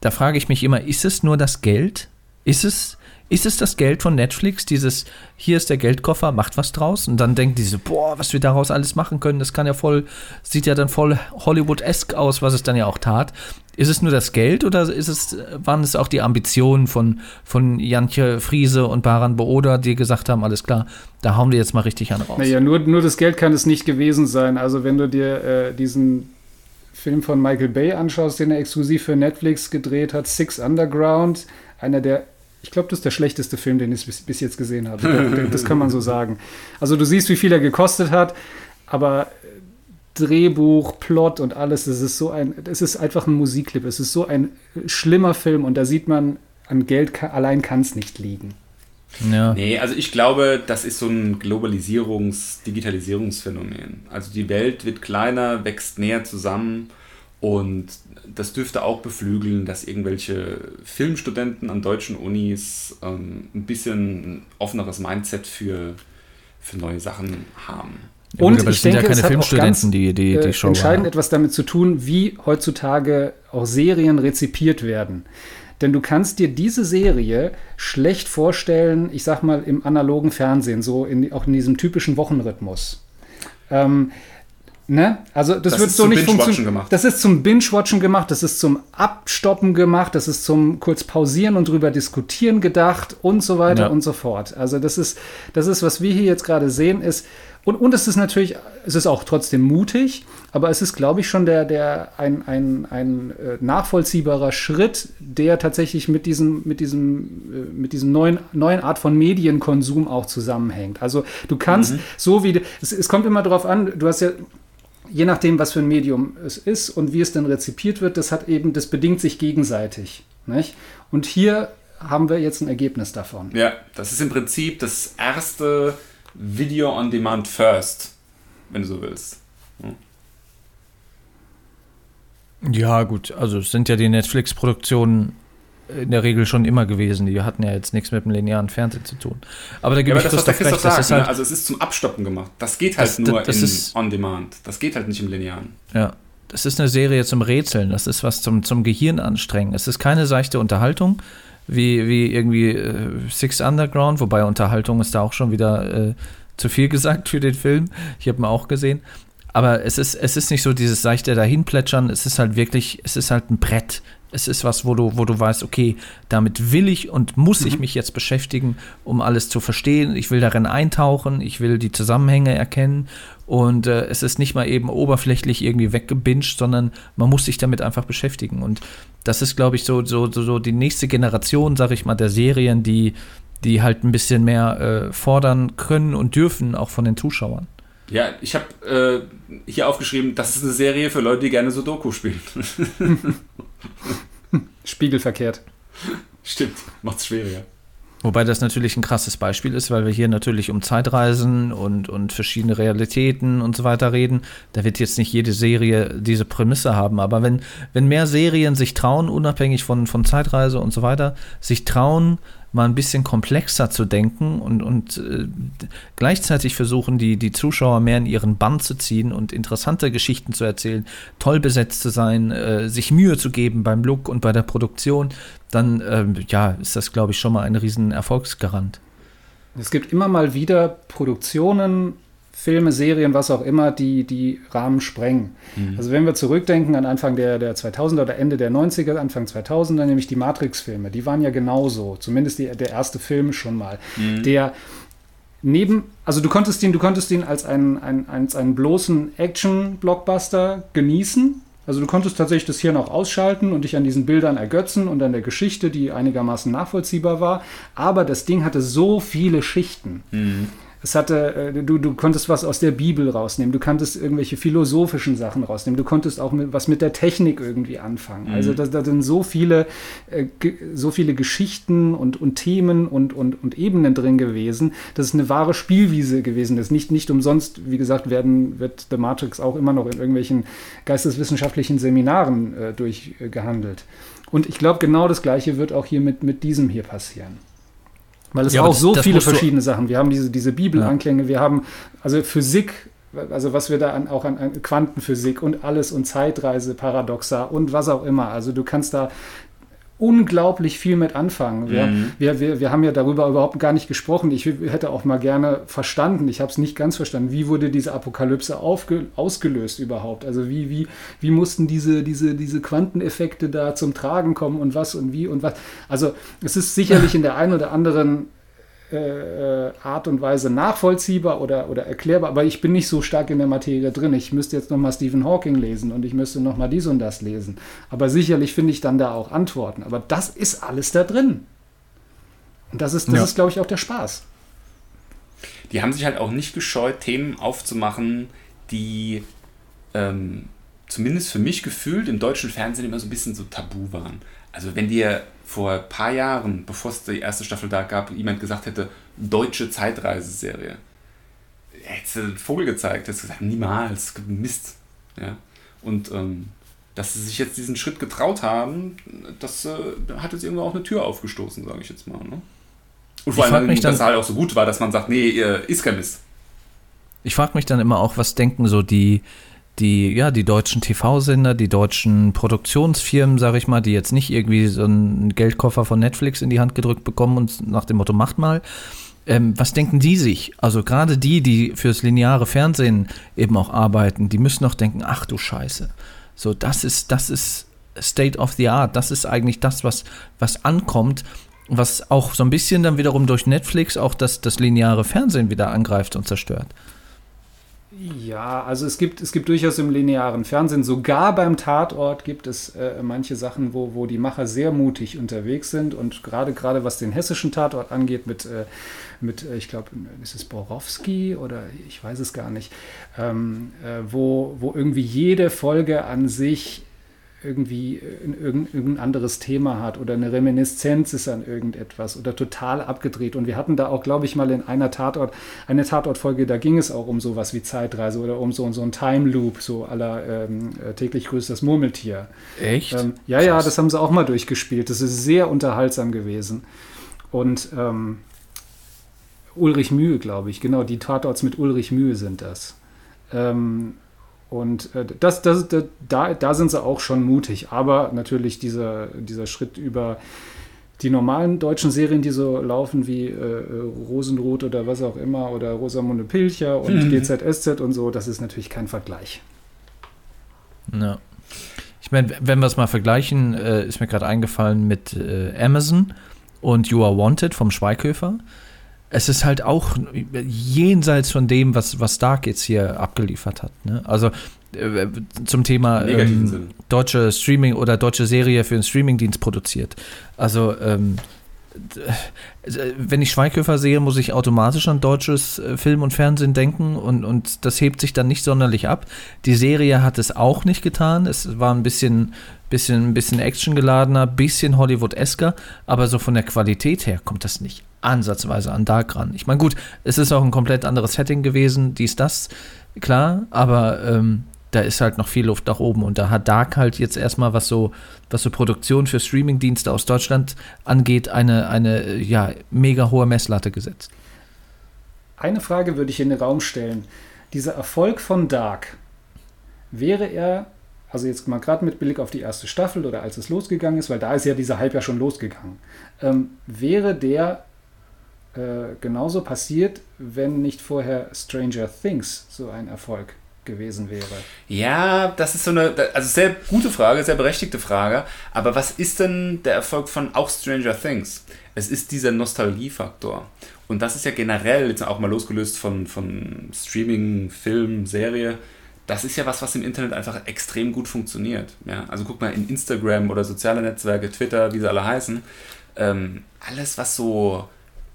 Da frage ich mich immer, ist es nur das Geld? Ist es, ist es das Geld von Netflix, dieses, hier ist der Geldkoffer, macht was draus? Und dann denken die so, boah, was wir daraus alles machen können, das kann ja voll, sieht ja dann voll Hollywood-esk aus, was es dann ja auch tat. Ist es nur das Geld oder ist es, waren es auch die Ambitionen von, von Jantje Friese und Baran Booda, die gesagt haben, alles klar, da hauen wir jetzt mal richtig an raus. naja, nur, nur das Geld kann es nicht gewesen sein. Also wenn du dir äh, diesen Film von Michael Bay anschaust, den er exklusiv für Netflix gedreht hat, Six Underground, einer der, ich glaube, das ist der schlechteste Film, den ich bis, bis jetzt gesehen habe. das kann man so sagen. Also du siehst, wie viel er gekostet hat, aber äh, Drehbuch, Plot und alles, es ist so ein, es ist einfach ein Musikclip, es ist so ein schlimmer Film und da sieht man, an Geld ka- allein kann es nicht liegen. Ja. Nee, also ich glaube, das ist so ein Globalisierungs-, Digitalisierungsphänomen. Also die Welt wird kleiner, wächst näher zusammen und das dürfte auch beflügeln, dass irgendwelche Filmstudenten an deutschen Unis ähm, ein bisschen ein offeneres Mindset für, für neue Sachen haben. Ja, gut, Und aber ich sind ja denke, es keine hat auch Filmstudenten, ganz, die die, die äh, Show entscheidend etwas damit zu tun, wie heutzutage auch Serien rezipiert werden. Denn du kannst dir diese Serie schlecht vorstellen, ich sag mal, im analogen Fernsehen, so in, auch in diesem typischen Wochenrhythmus. Ähm, ne? Also das, Das wird so nicht funktionieren. Das ist zum Binge-Watchen gemacht, das ist zum Abstoppen gemacht, das ist zum kurz pausieren und drüber diskutieren gedacht und so weiter Ja. und so fort. Also das ist, das ist, was wir hier jetzt gerade sehen, ist, und, und es ist natürlich, es ist auch trotzdem mutig, aber es ist, glaube ich, schon der, der ein, ein, ein äh, nachvollziehbarer Schritt, der tatsächlich mit diesem, mit diesem, äh, mit diesem neuen, neuen Art von Medienkonsum auch zusammenhängt. Also du kannst, so wie, es, es kommt immer darauf an, du hast ja, je nachdem, was für ein Medium es ist und wie es dann rezipiert wird, das hat eben, das bedingt sich gegenseitig. Nicht? Und hier haben wir jetzt ein Ergebnis davon. Ja, das ist im Prinzip das erste Video on Demand First, wenn du so willst. Ja, gut, also es sind ja die Netflix-Produktionen in der Regel schon immer gewesen. Die hatten ja jetzt nichts mit dem linearen Fernsehen zu tun. Aber da gebe Ja, ich das, Christoph recht, Christoph das sagt, ist halt, ne? also es ist zum Abstoppen gemacht. Das geht halt Das- nur das in ist- On Demand. Das geht halt nicht im Linearen. ja, das ist eine Serie zum Rätseln. Das ist was zum, zum Gehirn anstrengen. Es ist keine seichte Unterhaltung, wie, wie irgendwie äh, Six Underground, wobei Unterhaltung ist da auch schon wieder äh, zu viel gesagt für den Film. Ich habe ihn auch gesehen. Aber es ist, es ist nicht so dieses seichte Dahinplätschern, es ist halt wirklich, es ist halt ein Brett. Es ist was, wo du, wo du weißt, okay, damit will ich und muss ich mich jetzt beschäftigen, um alles zu verstehen. Ich will darin eintauchen, ich will die Zusammenhänge erkennen. Und äh, es ist nicht mal eben oberflächlich irgendwie weggebinged, sondern man muss sich damit einfach beschäftigen. Und das ist, glaube ich, so, so, so, so die nächste Generation, sag ich mal, der Serien, die, die halt ein bisschen mehr äh, fordern können und dürfen, auch von den Zuschauern. Ja, ich habe äh, hier aufgeschrieben, das ist eine Serie für Leute, die gerne Sudoku spielen. Spiegelverkehrt. Stimmt, macht's schwieriger. Wobei das natürlich ein krasses Beispiel ist, weil wir hier natürlich um Zeitreisen und, und verschiedene Realitäten und so weiter reden. Da wird jetzt nicht jede Serie diese Prämisse haben, aber wenn, wenn mehr Serien sich trauen, unabhängig von, von Zeitreise und so weiter, sich trauen, mal ein bisschen komplexer zu denken und, und äh, gleichzeitig versuchen, die, die Zuschauer mehr in ihren Bann zu ziehen und interessante Geschichten zu erzählen, toll besetzt zu sein, äh, sich Mühe zu geben beim Look und bei der Produktion, dann ähm, ja, ist das, glaube ich, schon mal ein riesen Erfolgsgarant. Es gibt immer mal wieder Produktionen, Filme, Serien, was auch immer, die die Rahmen sprengen. Also wenn wir zurückdenken an Anfang der, der 2000er oder Ende der 90er, Anfang 2000er, nämlich die Matrix-Filme, die waren ja genauso, zumindest die, der erste Film schon mal, der neben, also du konntest ihn, du konntest ihn als einen, einen, als einen bloßen Action-Blockbuster genießen. Also du konntest tatsächlich das Hirn auch ausschalten und dich an diesen Bildern ergötzen und an der Geschichte, die einigermaßen nachvollziehbar war. Aber das Ding hatte so viele Schichten. Es hatte, äh, du, du konntest was aus der Bibel rausnehmen, du konntest irgendwelche philosophischen Sachen rausnehmen, du konntest auch mit, was mit der Technik irgendwie anfangen. Also da, da sind so viele, äh, so viele Geschichten und, und Themen und, und, und Ebenen drin gewesen, dass es eine wahre Spielwiese gewesen ist. Nicht, nicht umsonst, wie gesagt, werden, wird The Matrix auch immer noch in irgendwelchen geisteswissenschaftlichen Seminaren äh, durchgehandelt. Und ich glaube, genau das Gleiche wird auch hier mit, mit diesem hier passieren. Weil es Ja, auch das- so das viele verschiedene Sachen. Wir haben diese, diese Bibelanklänge, wir haben also Physik, also was wir da an, auch an, an Quantenphysik und alles und Zeitreise, Paradoxa und was auch immer. Also du kannst da unglaublich viel mit anfangen. Wir, Mhm. wir, wir, wir haben ja darüber überhaupt gar nicht gesprochen. Ich hätte auch mal gerne verstanden, ich habe es nicht ganz verstanden, wie wurde diese Apokalypse aufge, ausgelöst überhaupt? Also wie, wie, wie mussten diese, diese, diese Quanteneffekte da zum Tragen kommen und was und wie und was? Also es ist sicherlich in der einen oder anderen äh, Art und Weise nachvollziehbar oder, oder erklärbar, aber ich bin nicht so stark in der Materie drin. Ich müsste jetzt nochmal Stephen Hawking lesen und ich müsste nochmal dies und das lesen. Aber sicherlich finde ich dann da auch Antworten. Aber das ist alles da drin. Und das ist, das Ja. ist glaube ich, auch der Spaß. Die haben sich halt auch nicht gescheut, Themen aufzumachen, die ähm, zumindest für mich gefühlt im deutschen Fernsehen immer so ein bisschen so tabu waren. Also wenn dir vor ein paar Jahren, bevor es die erste Staffel da gab, jemand gesagt hätte, deutsche Zeitreiseserie, hättest du den Vogel gezeigt, hättest gesagt, niemals, Mist. Ja? Und ähm, dass sie sich jetzt diesen Schritt getraut haben, das äh, hat jetzt irgendwo auch eine Tür aufgestoßen, sage ich jetzt mal. Ne? Und vor Ich allem, dass es halt auch so gut war, dass man sagt, nee, äh, ist kein Mist. Ich frage mich dann immer auch, was denken so die, die, ja, die deutschen TV-Sender, die deutschen Produktionsfirmen, sage ich mal, die jetzt nicht irgendwie so einen Geldkoffer von Netflix in die Hand gedrückt bekommen und nach dem Motto, macht mal. Ähm, was denken die sich? Also gerade die, die fürs lineare Fernsehen eben auch arbeiten, die müssen doch denken, ach du Scheiße. So, das ist, das ist State of the Art. Das ist eigentlich das, was, was ankommt, was auch so ein bisschen dann wiederum durch Netflix auch das, das lineare Fernsehen wieder angreift und zerstört. Ja, also es gibt, es gibt durchaus im linearen Fernsehen, sogar beim Tatort gibt es äh, manche Sachen, wo, wo die Macher sehr mutig unterwegs sind. Und gerade gerade was den hessischen Tatort angeht mit, äh, mit äh, ich glaube, ist es Borowski oder ich weiß es gar nicht, ähm, äh, wo, wo irgendwie jede Folge an sich irgendwie irgendein anderes Thema hat oder eine Reminiszenz ist an irgendetwas oder total abgedreht. Und wir hatten da auch, glaube ich, mal in einer Tatort, eine Tatortfolge, da ging es auch um sowas wie Zeitreise oder um so, so ein Time Loop, so aller ähm, äh, täglich grüßt das Murmeltier. Echt? Ähm, ja, ja, das haben sie auch mal durchgespielt. Das ist sehr unterhaltsam gewesen. Und ähm, Ulrich Mühe, glaube ich, genau, die Tatorts mit Ulrich Mühe sind das. Ähm, und äh, das, das, das, da, da sind sie auch schon mutig. Aber natürlich dieser, dieser Schritt über die normalen deutschen Serien, die so laufen wie äh, Rosenrot oder was auch immer oder Rosamunde Pilcher und mhm. GZSZ und so, das ist natürlich kein Vergleich. Ja. Ich meine, wenn wir es mal vergleichen, äh, ist mir gerade eingefallen mit äh, Amazon und You Are Wanted vom Schweighöfer es ist halt auch jenseits von dem, was, was Dark jetzt hier abgeliefert hat. Ne? Also äh, zum Thema ähm, deutsche Streaming oder deutsche Serie für einen Streamingdienst produziert. Also ähm, wenn ich Schweighöfer sehe, muss ich automatisch an deutsches äh, Film und Fernsehen denken und, und das hebt sich dann nicht sonderlich ab. Die Serie hat es auch nicht getan. Es war ein bisschen, bisschen, bisschen actiongeladener, bisschen Hollywood-esker, aber so von der Qualität her kommt das nicht ansatzweise an Dark ran. Ich meine, gut, es ist auch ein komplett anderes Setting gewesen, dies, das, klar, aber ähm, da ist halt noch viel Luft nach oben und da hat Dark halt jetzt erstmal, was so, was so Produktion für Streamingdienste aus Deutschland angeht, eine, eine ja, mega hohe Messlatte gesetzt. Eine Frage würde ich in den Raum stellen. Dieser Erfolg von Dark, wäre er, also jetzt mal gerade mit Blick auf die erste Staffel oder als es losgegangen ist, weil da ist ja dieser Hype ja schon losgegangen, ähm, wäre der äh, genauso passiert, wenn nicht vorher Stranger Things so ein Erfolg gewesen wäre? Ja, das ist so eine, also sehr gute Frage, sehr berechtigte Frage. Aber was ist denn der Erfolg von auch Stranger Things? Es ist dieser Nostalgiefaktor. Und das ist ja generell, jetzt auch mal losgelöst von, von Streaming, Film, Serie, das ist ja was, was im Internet einfach extrem gut funktioniert. Ja? Also guck mal in Instagram oder soziale Netzwerke, Twitter, wie sie alle heißen. Ähm, alles, was so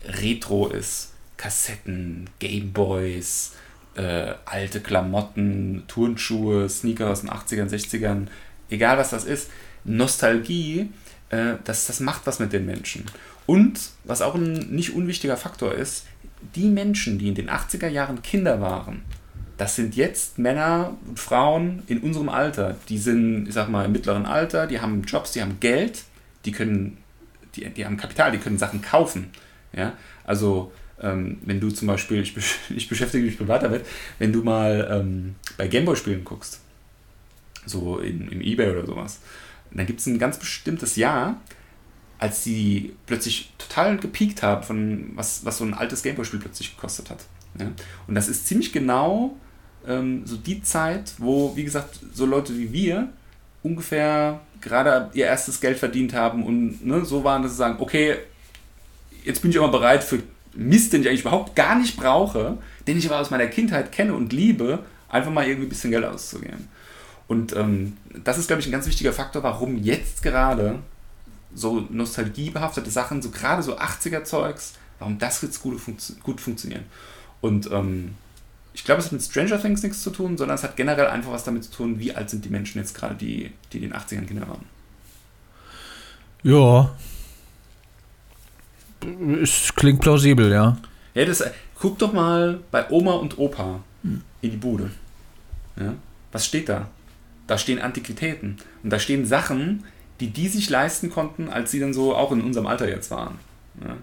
retro ist, Kassetten, Gameboys, äh, alte Klamotten, Turnschuhe, Sneaker aus den 80ern, 60ern, egal was das ist, Nostalgie, äh, das, das macht was mit den Menschen. Und was auch ein nicht unwichtiger Faktor ist, die Menschen, die in den 80er Jahren Kinder waren, das sind jetzt Männer und Frauen in unserem Alter. Die sind, ich sag mal, im mittleren Alter, die haben Jobs, die haben Geld, die können, die, die haben Kapital, die können Sachen kaufen. Ja? Also ähm, wenn du zum Beispiel, ich, ich, beschäftige mich privat damit, wenn du mal ähm, bei Gameboy-Spielen guckst, so in, im Ebay oder sowas, dann gibt es ein ganz bestimmtes Jahr, als die plötzlich total gepiekt haben, von was, was so ein altes Gameboy-Spiel plötzlich gekostet hat. Ja? Und das ist ziemlich genau ähm, so die Zeit, wo, wie gesagt, so Leute wie wir ungefähr gerade ihr erstes Geld verdient haben und ne, so waren, dass sie sagen, okay, jetzt bin ich immer bereit für Mist, den ich eigentlich überhaupt gar nicht brauche, den ich aber aus meiner Kindheit kenne und liebe, einfach mal irgendwie ein bisschen Geld auszugeben. Und ähm, das ist, glaube ich, ein ganz wichtiger Faktor, warum jetzt gerade so nostalgiebehaftete Sachen, so gerade so 80er-Zeugs, warum das jetzt gut, funktio gut funktionieren. Und ähm, ich glaube, es hat mit Stranger Things nichts zu tun, sondern es hat generell einfach was damit zu tun, wie alt sind die Menschen jetzt gerade, die, die in den 80ern Kinder waren. Ja, es klingt plausibel, ja. Ja, das, guck doch mal bei Oma und Opa in die Bude. Ja? Was steht da? Da stehen Antiquitäten. Und da stehen Sachen, die die sich leisten konnten, als sie dann so auch in unserem Alter jetzt waren. Ja?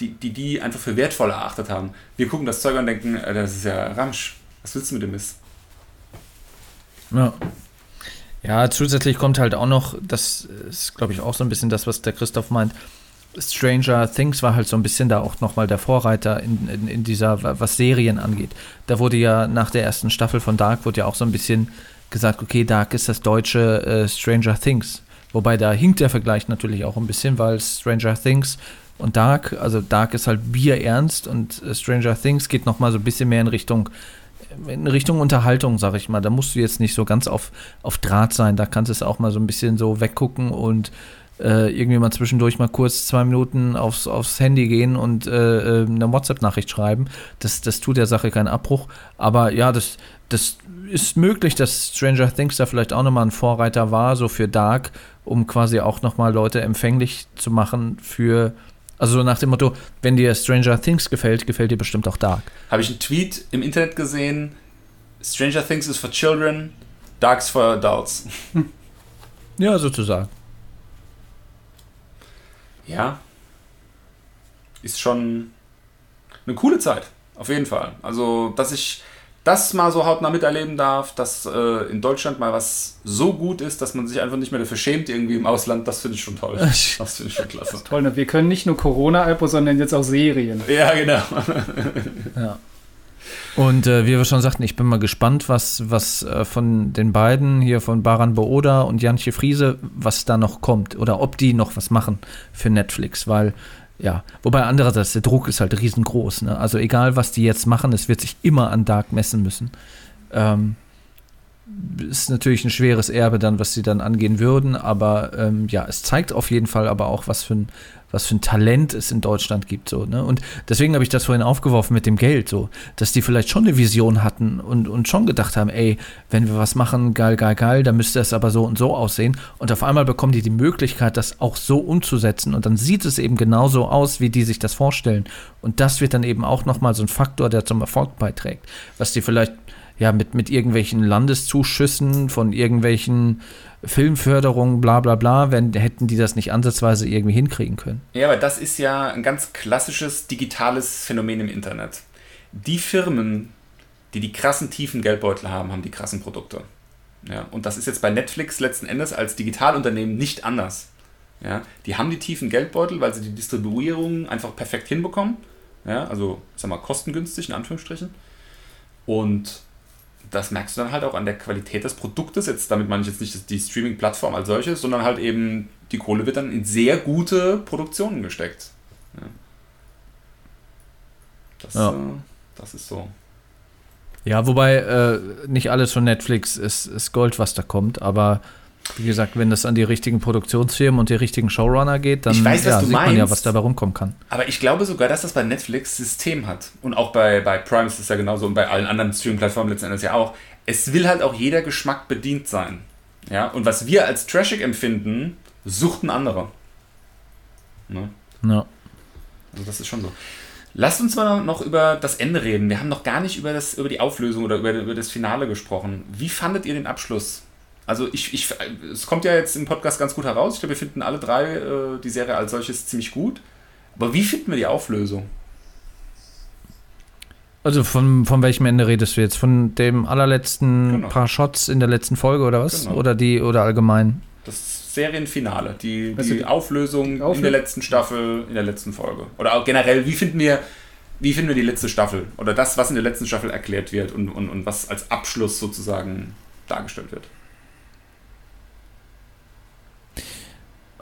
Die, die die einfach für wertvoll erachtet haben. Wir gucken das Zeug und denken, äh, das ist ja Ramsch. Was willst du mit dem Mist? Ja. Ja, zusätzlich kommt halt auch noch, das ist, glaube ich, auch so ein bisschen das, was der Christoph meint, Stranger Things war halt so ein bisschen da auch nochmal der Vorreiter in, in, in, dieser, was Serien angeht. Da wurde ja nach der ersten Staffel von Dark wurde ja auch so ein bisschen gesagt, okay, Dark ist das deutsche äh, Stranger Things. Wobei da hinkt der Vergleich natürlich auch ein bisschen, weil Stranger Things und Dark, also Dark ist halt bierernst und äh, Stranger Things geht nochmal so ein bisschen mehr in Richtung in Richtung Unterhaltung, sag ich mal. Da musst du jetzt nicht so ganz auf, auf Draht sein. Da kannst du es auch mal so ein bisschen so weggucken und äh, irgendwie mal zwischendurch mal kurz zwei Minuten aufs, aufs Handy gehen und äh, äh eine WhatsApp-Nachricht schreiben. Das, das tut der Sache keinen Abbruch. Aber ja, das, das ist möglich, dass Stranger Things da vielleicht auch nochmal ein Vorreiter war, so für Dark, um quasi auch nochmal Leute empfänglich zu machen für, also so nach dem Motto, wenn dir Stranger Things gefällt, gefällt dir bestimmt auch Dark. Habe ich einen Tweet im Internet gesehen, Stranger Things is for children, Dark's for adults. Ja, sozusagen. Ja. Ist schon eine coole Zeit, auf jeden Fall. Also, dass ich das mal so hautnah miterleben darf, dass äh, in Deutschland mal was so gut ist, dass man sich einfach nicht mehr dafür schämt irgendwie im Ausland, das finde ich schon toll. Das finde ich schon klasse. Toll, ne? wir können nicht nur Corona-Alpo, sondern jetzt auch Serien. Ja, genau. Ja. Und äh, wie wir schon sagten, ich bin mal gespannt, was, was äh, von den beiden hier von Baran Booda und Jantje Friese, was da noch kommt oder ob die noch was machen für Netflix, weil ja, wobei andererseits der Druck ist halt riesengroß. Ne? Also egal, was die jetzt machen, es wird sich immer an Dark messen müssen. Ähm, ist natürlich ein schweres Erbe dann, was sie dann angehen würden, aber ähm, ja, es zeigt auf jeden Fall aber auch, was für ein, was für ein Talent es in Deutschland gibt. So, ne? Und deswegen habe ich das vorhin aufgeworfen mit dem Geld, so, dass die vielleicht schon eine Vision hatten und, und schon gedacht haben, ey, wenn wir was machen, geil, geil, geil, dann müsste es aber so und so aussehen. Und auf einmal bekommen die die Möglichkeit, das auch so umzusetzen. Und dann sieht es eben genauso aus, wie die sich das vorstellen. Und das wird dann eben auch nochmal so ein Faktor, der zum Erfolg beiträgt. Was die vielleicht ja, mit, mit irgendwelchen Landeszuschüssen von irgendwelchen Filmförderungen, bla bla bla, wenn, hätten die das nicht ansatzweise irgendwie hinkriegen können. Ja, aber das ist ja ein ganz klassisches digitales Phänomen im Internet. Die Firmen, die die krassen tiefen Geldbeutel haben, haben die krassen Produkte. Ja, und das ist jetzt bei Netflix letzten Endes als Digitalunternehmen nicht anders. Ja, die haben die tiefen Geldbeutel, weil sie die Distribuierung einfach perfekt hinbekommen. Ja, also, sag mal, kostengünstig in Anführungsstrichen. Und das merkst du dann halt auch an der Qualität des Produktes. Jetzt, damit meine ich jetzt nicht die Streaming-Plattform als solches, sondern halt eben, die Kohle wird dann in sehr gute Produktionen gesteckt. Ja. Das, Ja. Äh, das ist so. Ja, wobei äh, nicht alles von Netflix ist, ist Gold, was da kommt, aber wie gesagt, wenn das an die richtigen Produktionsfirmen und die richtigen Showrunner geht, dann weiß, ja, sieht man ja, meinst. was dabei rumkommen kann. Aber ich glaube sogar, dass das bei Netflix System hat. Und auch bei, bei Prime ist es ja genauso und bei allen anderen Streaming-Plattformen letzten Endes ja auch. Es will halt auch jeder Geschmack bedient sein. Ja, und was wir als trashig empfinden, sucht ein anderer. Ne? Ja. Also das ist schon so. Lasst uns mal noch über das Ende reden. Wir haben noch gar nicht über, das, über die Auflösung oder über, über das Finale gesprochen. Wie fandet ihr den Abschluss? Also ich, ich, es kommt ja jetzt im Podcast ganz gut heraus. Ich glaube, wir finden alle drei äh, die Serie als solches ziemlich gut. Aber wie finden wir die Auflösung? Also von, von welchem Ende redest du jetzt? Von dem allerletzten Genau. paar Shots in der letzten Folge oder was? Genau. Oder die oder allgemein? Das Serienfinale, die, die die- Auflösung die in Auflö- der letzten Staffel, in der letzten Folge. Oder auch generell, wie finden wir, wie finden wir die letzte Staffel? Oder das, was in der letzten Staffel erklärt wird und, und, und was als Abschluss sozusagen dargestellt wird.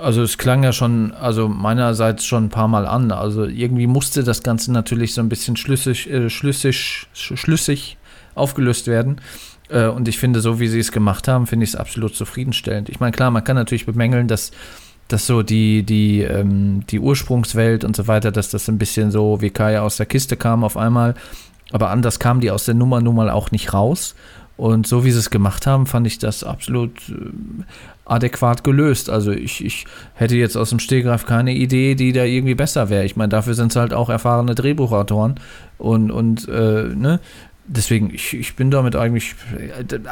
Also es klang ja schon, also meinerseits schon ein paar Mal an. Also irgendwie musste das Ganze natürlich so ein bisschen schlüssig, äh, schlüssig, sch schlüssig aufgelöst werden. Äh, und ich finde, so wie sie es gemacht haben, finde ich es absolut zufriedenstellend. Ich meine, klar, man kann natürlich bemängeln, dass, dass so die, die, ähm, die Ursprungswelt und so weiter, dass das ein bisschen so wie Kai aus der Kiste kam auf einmal. Aber anders kam die aus der Nummer nun mal auch nicht raus. Und so wie sie es gemacht haben, fand ich das absolut äh, adäquat gelöst. Also ich, ich hätte jetzt aus dem Stehgreif keine Idee, die da irgendwie besser wäre. Ich meine, dafür sind es halt auch erfahrene Drehbuchautoren und, und äh, ne? Deswegen, ich, ich bin damit eigentlich,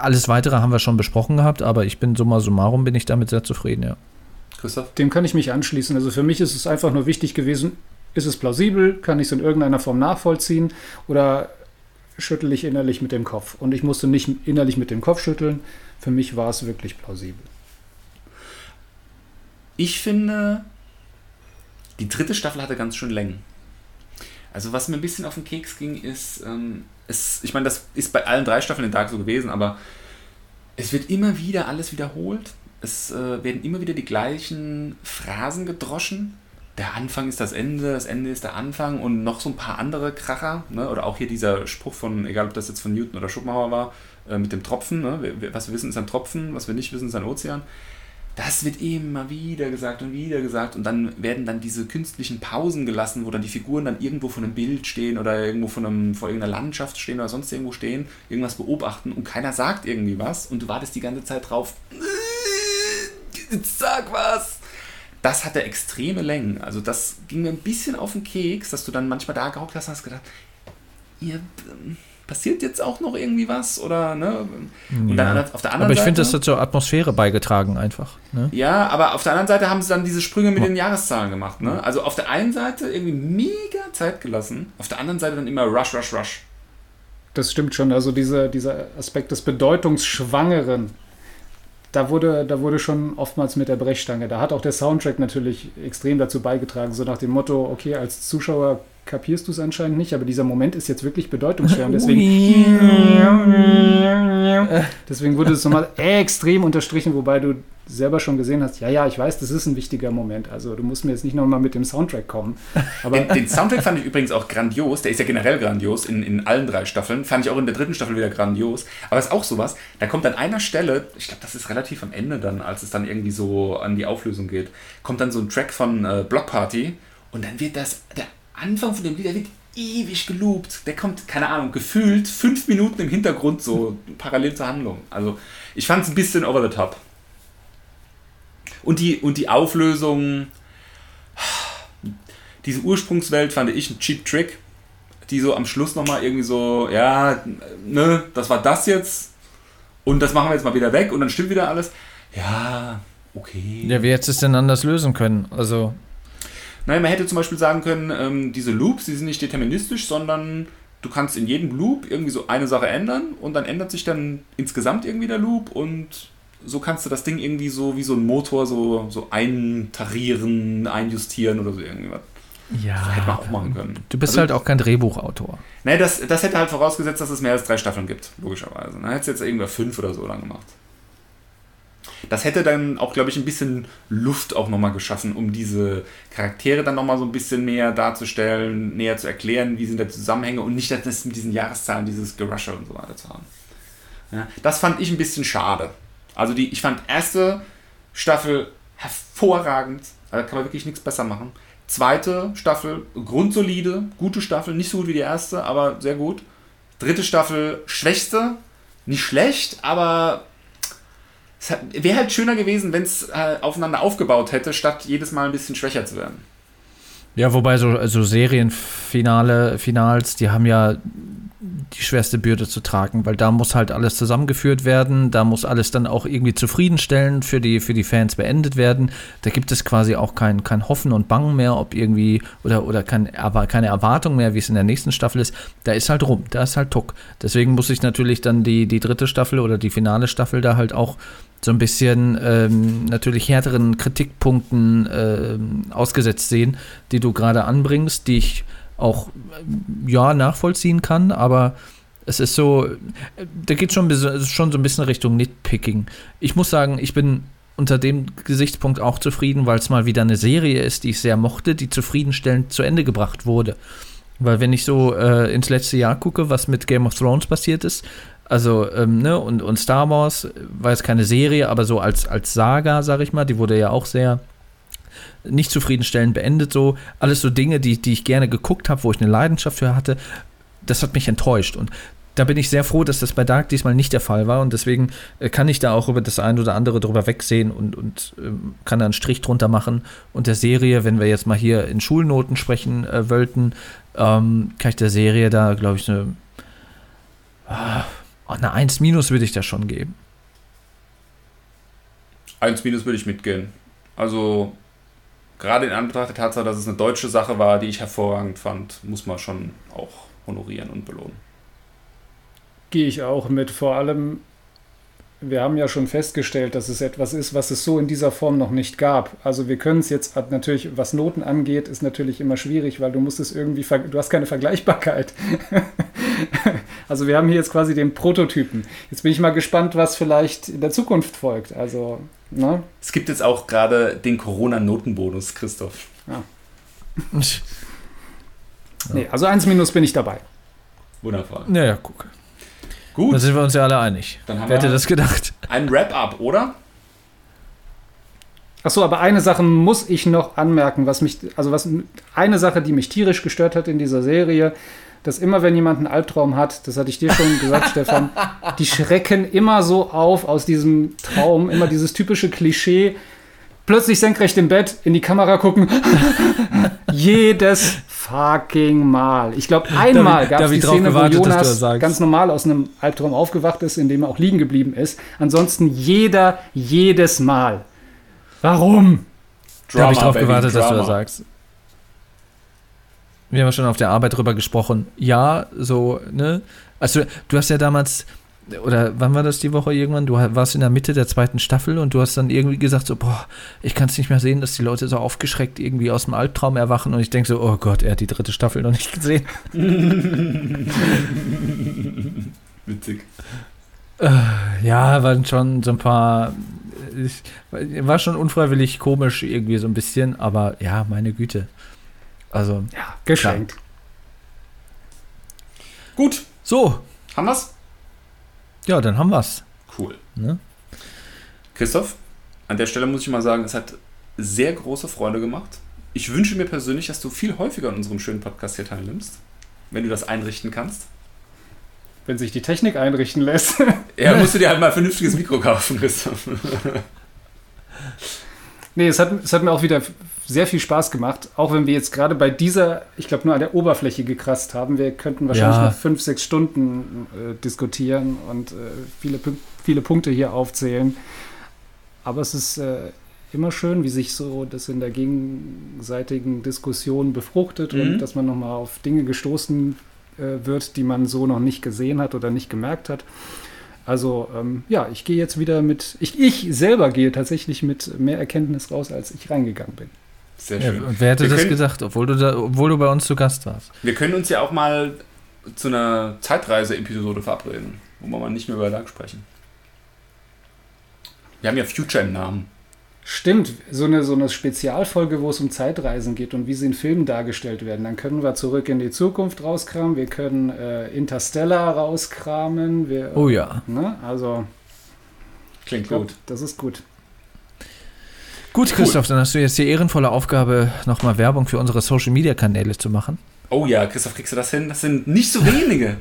alles Weitere haben wir schon besprochen gehabt, aber ich bin summa summarum bin ich damit sehr zufrieden, ja. Christoph? Dem kann ich mich anschließen. Also für mich ist es einfach nur wichtig gewesen, ist es plausibel, kann ich es in irgendeiner Form nachvollziehen oder schüttel ich innerlich mit dem Kopf. Und ich musste nicht innerlich mit dem Kopf schütteln. Für mich war es wirklich plausibel. Ich finde, die dritte Staffel hatte ganz schön Längen. Also was mir ein bisschen auf den Keks ging, ist, ähm, es, ich meine, das ist bei allen drei Staffeln in Dark so gewesen, aber es wird immer wieder alles wiederholt. Es äh, werden immer wieder die gleichen Phrasen gedroschen. Der Anfang ist das Ende, das Ende ist der Anfang und noch so ein paar andere Kracher. Ne? Oder auch hier dieser Spruch von, egal ob das jetzt von Newton oder Schopenhauer war, äh, mit dem Tropfen. Ne? Was wir wissen, ist ein Tropfen, was wir nicht wissen, ist ein Ozean Das wird immer wieder gesagt und wieder gesagt und dann werden dann diese künstlichen Pausen gelassen, wo dann die Figuren dann irgendwo vor einem Bild stehen oder irgendwo von einem, vor irgendeiner Landschaft stehen oder sonst irgendwo stehen, irgendwas beobachten und keiner sagt irgendwie was und du wartest die ganze Zeit drauf. Sag was! Das hatte extreme Längen. Also das ging mir ein bisschen auf den Keks, dass du dann manchmal da gehockt hast und hast gedacht, ihr passiert jetzt auch noch irgendwie was oder ne? Und Ja. dann auf der anderen Aber ich Seite. finde, das hat zur Atmosphäre beigetragen einfach. Ne? Ja, aber auf der anderen Seite haben sie dann diese Sprünge mit den Jahreszahlen gemacht. Ne? Also auf der einen Seite irgendwie mega Zeit gelassen, auf der anderen Seite dann immer Rush, Rush, Rush. Das stimmt schon. Also dieser, dieser Aspekt des Bedeutungsschwangeren, da wurde, da wurde schon oftmals mit der Brechstange. Da hat auch der Soundtrack natürlich extrem dazu beigetragen, so nach dem Motto, okay, als Zuschauer kapierst du es anscheinend nicht, aber dieser Moment ist jetzt wirklich bedeutungsschwer. Und deswegen, deswegen wurde es nochmal extrem unterstrichen, wobei du selber schon gesehen hast, ja, ja, ich weiß, das ist ein wichtiger Moment. Also du musst mir jetzt nicht nochmal mit dem Soundtrack kommen. Aber Den, den Soundtrack fand ich übrigens auch grandios. Der ist ja generell grandios in, in allen drei Staffeln. Fand ich auch in der dritten Staffel wieder grandios. Aber es ist auch sowas, da kommt an einer Stelle, ich glaube, das ist relativ am Ende dann, als es dann irgendwie so an die Auflösung geht, kommt dann so ein Track von äh, Block Party und dann wird das, der Anfang von dem Lied, der wird ewig geloopt. Der kommt, keine Ahnung, gefühlt fünf Minuten im Hintergrund so parallel zur Handlung. Also ich fand es ein bisschen over the top. Und die, und die Auflösung, diese Ursprungswelt fand ich ein Cheap Trick, die so am Schluss nochmal irgendwie so, ja, ne, das war das jetzt und das machen wir jetzt mal wieder weg und dann stimmt wieder alles. Ja, okay. Ja, wie hättest du es denn anders lösen können? Also, Nein, man hätte zum Beispiel sagen können, ähm, diese Loops, die sind nicht deterministisch, sondern du kannst in jedem Loop irgendwie so eine Sache ändern und dann ändert sich dann insgesamt irgendwie der Loop und so kannst du das Ding irgendwie so wie so ein Motor so, so eintarieren, einjustieren oder so irgendwas. ja. Hätte man auch machen können. Du bist Also- halt auch kein Drehbuchautor. Nee, das, das hätte halt vorausgesetzt, dass es mehr als drei Staffeln gibt, logischerweise. Dann hätte es jetzt irgendwer fünf oder so lang gemacht. Das hätte dann auch, glaube ich, ein bisschen Luft auch nochmal geschaffen, um diese Charaktere dann nochmal so ein bisschen mehr darzustellen, näher zu erklären, wie sind da Zusammenhänge und nicht das mit diesen Jahreszahlen, dieses Gerusche und so weiter zu haben. Ja, das fand ich ein bisschen schade. Also die, ich fand erste Staffel hervorragend, da kann man wirklich nichts besser machen. Zweite Staffel grundsolide, gute Staffel, nicht so gut wie die erste, aber sehr gut. Dritte Staffel schwächste, nicht schlecht, aber es wäre halt schöner gewesen, wenn es äh, aufeinander aufgebaut hätte, statt jedes Mal ein bisschen schwächer zu werden. Ja, wobei so, so Serienfinale, Finals, die haben ja die schwerste Bürde zu tragen, weil da muss halt alles zusammengeführt werden, da muss alles dann auch irgendwie zufriedenstellend für die, für die Fans beendet werden. Da gibt es quasi auch kein, kein Hoffen und Bangen mehr, ob irgendwie, oder, oder kein, aber keine Erwartung mehr, wie es in der nächsten Staffel ist. Da ist halt rum, da ist halt Tuck. Deswegen muss ich natürlich dann die, die dritte Staffel oder die finale Staffel da halt auch so ein bisschen ähm, natürlich härteren Kritikpunkten ähm, ausgesetzt sehen, die du gerade anbringst, die ich auch ja nachvollziehen kann, aber es ist so, da geht schon, schon so ein bisschen Richtung Nitpicking. Ich muss sagen, ich bin unter dem Gesichtspunkt auch zufrieden, weil es mal wieder eine Serie ist, die ich sehr mochte, die zufriedenstellend zu Ende gebracht wurde. Weil wenn ich so äh, ins letzte Jahr gucke, was mit Game of Thrones passiert ist, also, ähm, ne, und, und Star Wars äh, war jetzt keine Serie, aber so als, als Saga, sag ich mal, die wurde ja auch sehr nicht zufriedenstellend beendet, so. Alles so Dinge, die, die ich gerne geguckt habe, wo ich eine Leidenschaft für hatte, das hat mich enttäuscht. Und da bin ich sehr froh, dass das bei Dark diesmal nicht der Fall war. Und deswegen äh, kann ich da auch über das ein oder andere drüber wegsehen und, und ähm, kann da einen Strich drunter machen. Und der Serie, wenn wir jetzt mal hier in Schulnoten sprechen äh, wollten, ähm, kann ich der Serie da, glaube ich, eine, ah, eine 1 minus würde ich da schon geben. Eins minus würde ich mitgehen. Also, gerade in Anbetracht der Tatsache, dass es eine deutsche Sache war, die ich hervorragend fand, muss man schon auch honorieren und belohnen. Gehe ich auch mit. Vor allem, wir haben ja schon festgestellt, dass es etwas ist, was es so in dieser Form noch nicht gab. Also wir können es jetzt natürlich, was Noten angeht, ist natürlich immer schwierig, weil du musst es irgendwie, du hast keine Vergleichbarkeit. also wir haben hier jetzt quasi den Prototypen. Jetzt bin ich mal gespannt, was vielleicht in der Zukunft folgt. Also, ne? Es gibt jetzt auch gerade den Corona-Notenbonus, Christoph. Nee, also 1 minus bin ich dabei. Wundervoll. Naja, guck. Gut, Da sind wir uns ja alle einig. Dann haben Wer hätte das gedacht? ein Wrap-up, oder? Achso, aber eine Sache muss ich noch anmerken, was mich, also was eine Sache, die mich tierisch gestört hat in dieser Serie, dass immer, wenn jemand einen Albtraum hat, das hatte ich dir schon gesagt, Stefan, die schrecken immer so auf aus diesem Traum, immer dieses typische Klischee, plötzlich senkrecht im Bett, in die Kamera gucken. Jedes fucking Mal. Ich glaube, einmal gab es die Szene, gewartet, wo Jonas ganz normal aus einem Albtraum aufgewacht ist, in dem er auch liegen geblieben ist. Ansonsten jeder, jedes Mal. Warum? da habe ich drauf gewartet, Drama. dass du das sagst. Wir haben ja schon auf der Arbeit drüber gesprochen. Ja, so, ne? Also, du hast ja damals, oder wann war das die Woche irgendwann? Du warst in der Mitte der zweiten Staffel und du hast dann irgendwie gesagt, so, boah, ich kann es nicht mehr sehen, dass die Leute so aufgeschreckt irgendwie aus dem Albtraum erwachen und ich denke so, oh Gott, er hat die dritte Staffel noch nicht gesehen. Witzig. Äh, ja, waren schon so ein paar ich, war schon unfreiwillig komisch irgendwie so ein bisschen, aber ja, meine Güte. Also. Ja, geschenkt. Klar. Gut. So. Haben wir's? Ja, dann haben wir's. Cool. Ne? Christoph, an der Stelle muss ich mal sagen, es hat sehr große Freude gemacht. Ich wünsche mir persönlich, dass du viel häufiger an unserem schönen Podcast hier teilnimmst, wenn du das einrichten kannst. Wenn sich die Technik einrichten lässt. Ja, musst du dir halt mal ein vernünftiges Mikro kaufen, Christoph. Nee, es hat, es hat mir auch wieder sehr viel Spaß gemacht, auch wenn wir jetzt gerade bei dieser, ich glaube, nur an der Oberfläche gekratzt haben. Wir könnten wahrscheinlich ja. noch fünf, sechs Stunden äh, diskutieren und äh, viele, viele Punkte hier aufzählen. Aber es ist äh, immer schön, wie sich so das in der gegenseitigen Diskussion befruchtet mhm. und dass man nochmal auf Dinge gestoßen äh, wird, die man so noch nicht gesehen hat oder nicht gemerkt hat. Also ähm, ja, ich gehe jetzt wieder mit, ich, ich selber gehe tatsächlich mit mehr Erkenntnis raus, als ich reingegangen bin. Sehr schön. Ja, und wer hätte wir das können, gedacht, obwohl du, da, obwohl du bei uns zu Gast warst? Wir können uns ja auch mal zu einer Zeitreise-Episode verabreden, wo wir mal nicht mehr über Dark sprechen. Wir haben ja Future im Namen. Stimmt, so eine, so eine Spezialfolge, wo es um Zeitreisen geht und wie sie in Filmen dargestellt werden. Dann können wir zurück in die Zukunft rauskramen, wir können äh, Interstellar rauskramen. Wir, oh ja. Ne? Also. Klingt glaub, gut. Das ist gut. Gut, Christoph, cool. dann hast du jetzt die ehrenvolle Aufgabe, nochmal Werbung für unsere Social Media Kanäle zu machen. Oh ja, Christoph, kriegst du das hin? Das sind nicht so wenige.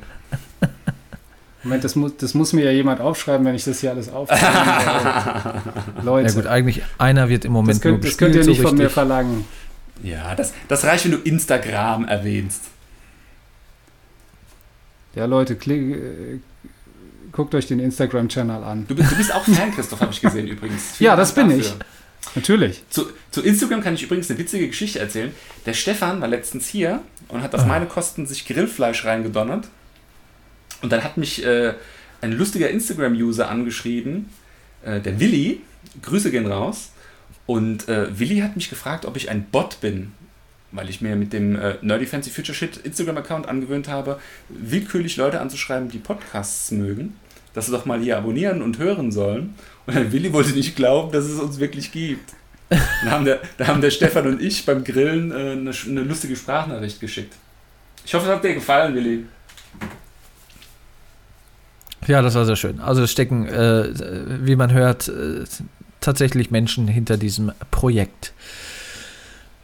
Moment, das muss, das muss mir ja jemand aufschreiben, wenn ich das hier alles aufschreibe. Leute. Ja gut, eigentlich einer wird im Moment das könnt, nur Das könnt ihr nicht so von mir verlangen. Ja, das, das reicht, wenn du Instagram erwähnst. Ja, Leute, klick, äh, guckt euch den Instagram-Channel an. Du bist, du bist auch Fan, Christoph, habe ich gesehen übrigens. Vielen ja, das bin dafür. ich. Natürlich. Zu, zu, Instagram kann ich übrigens eine witzige Geschichte erzählen. Der Stefan war letztens hier und hat auf ah. meine Kosten sich Grillfleisch reingedonnert. Und dann hat mich äh, ein lustiger Instagram-User angeschrieben, äh, der Willi, Grüße gehen raus. Und äh, Willi hat mich gefragt, ob ich ein Bot bin, weil ich mir mit dem äh, Nerdy Fancy Future Shit Instagram-Account angewöhnt habe, willkürlich Leute anzuschreiben, die Podcasts mögen, dass sie doch mal hier abonnieren und hören sollen. Und der Willi wollte nicht glauben, dass es uns wirklich gibt. Da haben der, da haben der Stefan und ich beim Grillen äh, eine, eine lustige Sprachnachricht geschickt. Ich hoffe, es hat dir gefallen, Willi. Ja, das war sehr schön. Also stecken, äh, wie man hört, äh, tatsächlich Menschen hinter diesem Projekt.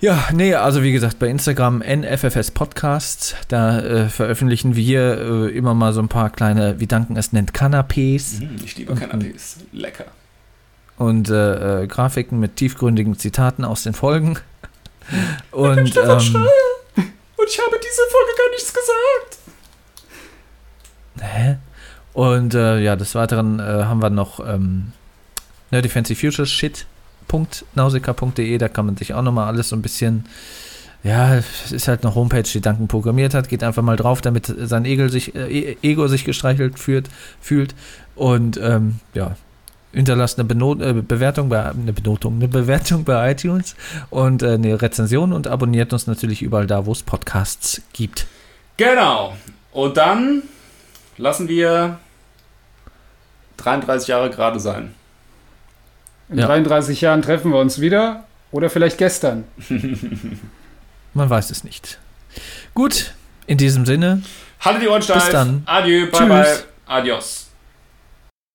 Ja, nee, also wie gesagt, bei Instagram NFFS Podcasts, da äh, veröffentlichen wir äh, immer mal so ein paar kleine, wie Danken es nennt, Canapés. Mhm, ich liebe Canapés, lecker. Und äh, äh, Grafiken mit tiefgründigen Zitaten aus den Folgen. Und, ich bin ähm, Und ich habe diese Folge gar nichts gesagt. Hä? Und äh, ja, des Weiteren äh, haben wir noch ähm, Nerdy Fancy Futures shit.nausika.de, da kann man sich auch nochmal alles so ein bisschen, ja, es ist halt eine Homepage, die Danken programmiert hat, geht einfach mal drauf, damit sein Ego sich, äh, e-, Ego sich gestreichelt fühlt, fühlt und ähm, ja, hinterlasst eine Benot äh, Bewertung bei eine Benotung, eine Bewertung bei iTunes und äh, eine Rezension und abonniert uns natürlich überall da, wo es Podcasts gibt. Genau. Und dann lassen wir 33 Jahre gerade sein. In ja. 33 Jahren treffen wir uns wieder oder vielleicht gestern. Man weiß es nicht. Gut, in diesem Sinne. Haltet die Ohren steif. Bis dann. Adieu, bye Tschüss. bye. Adios.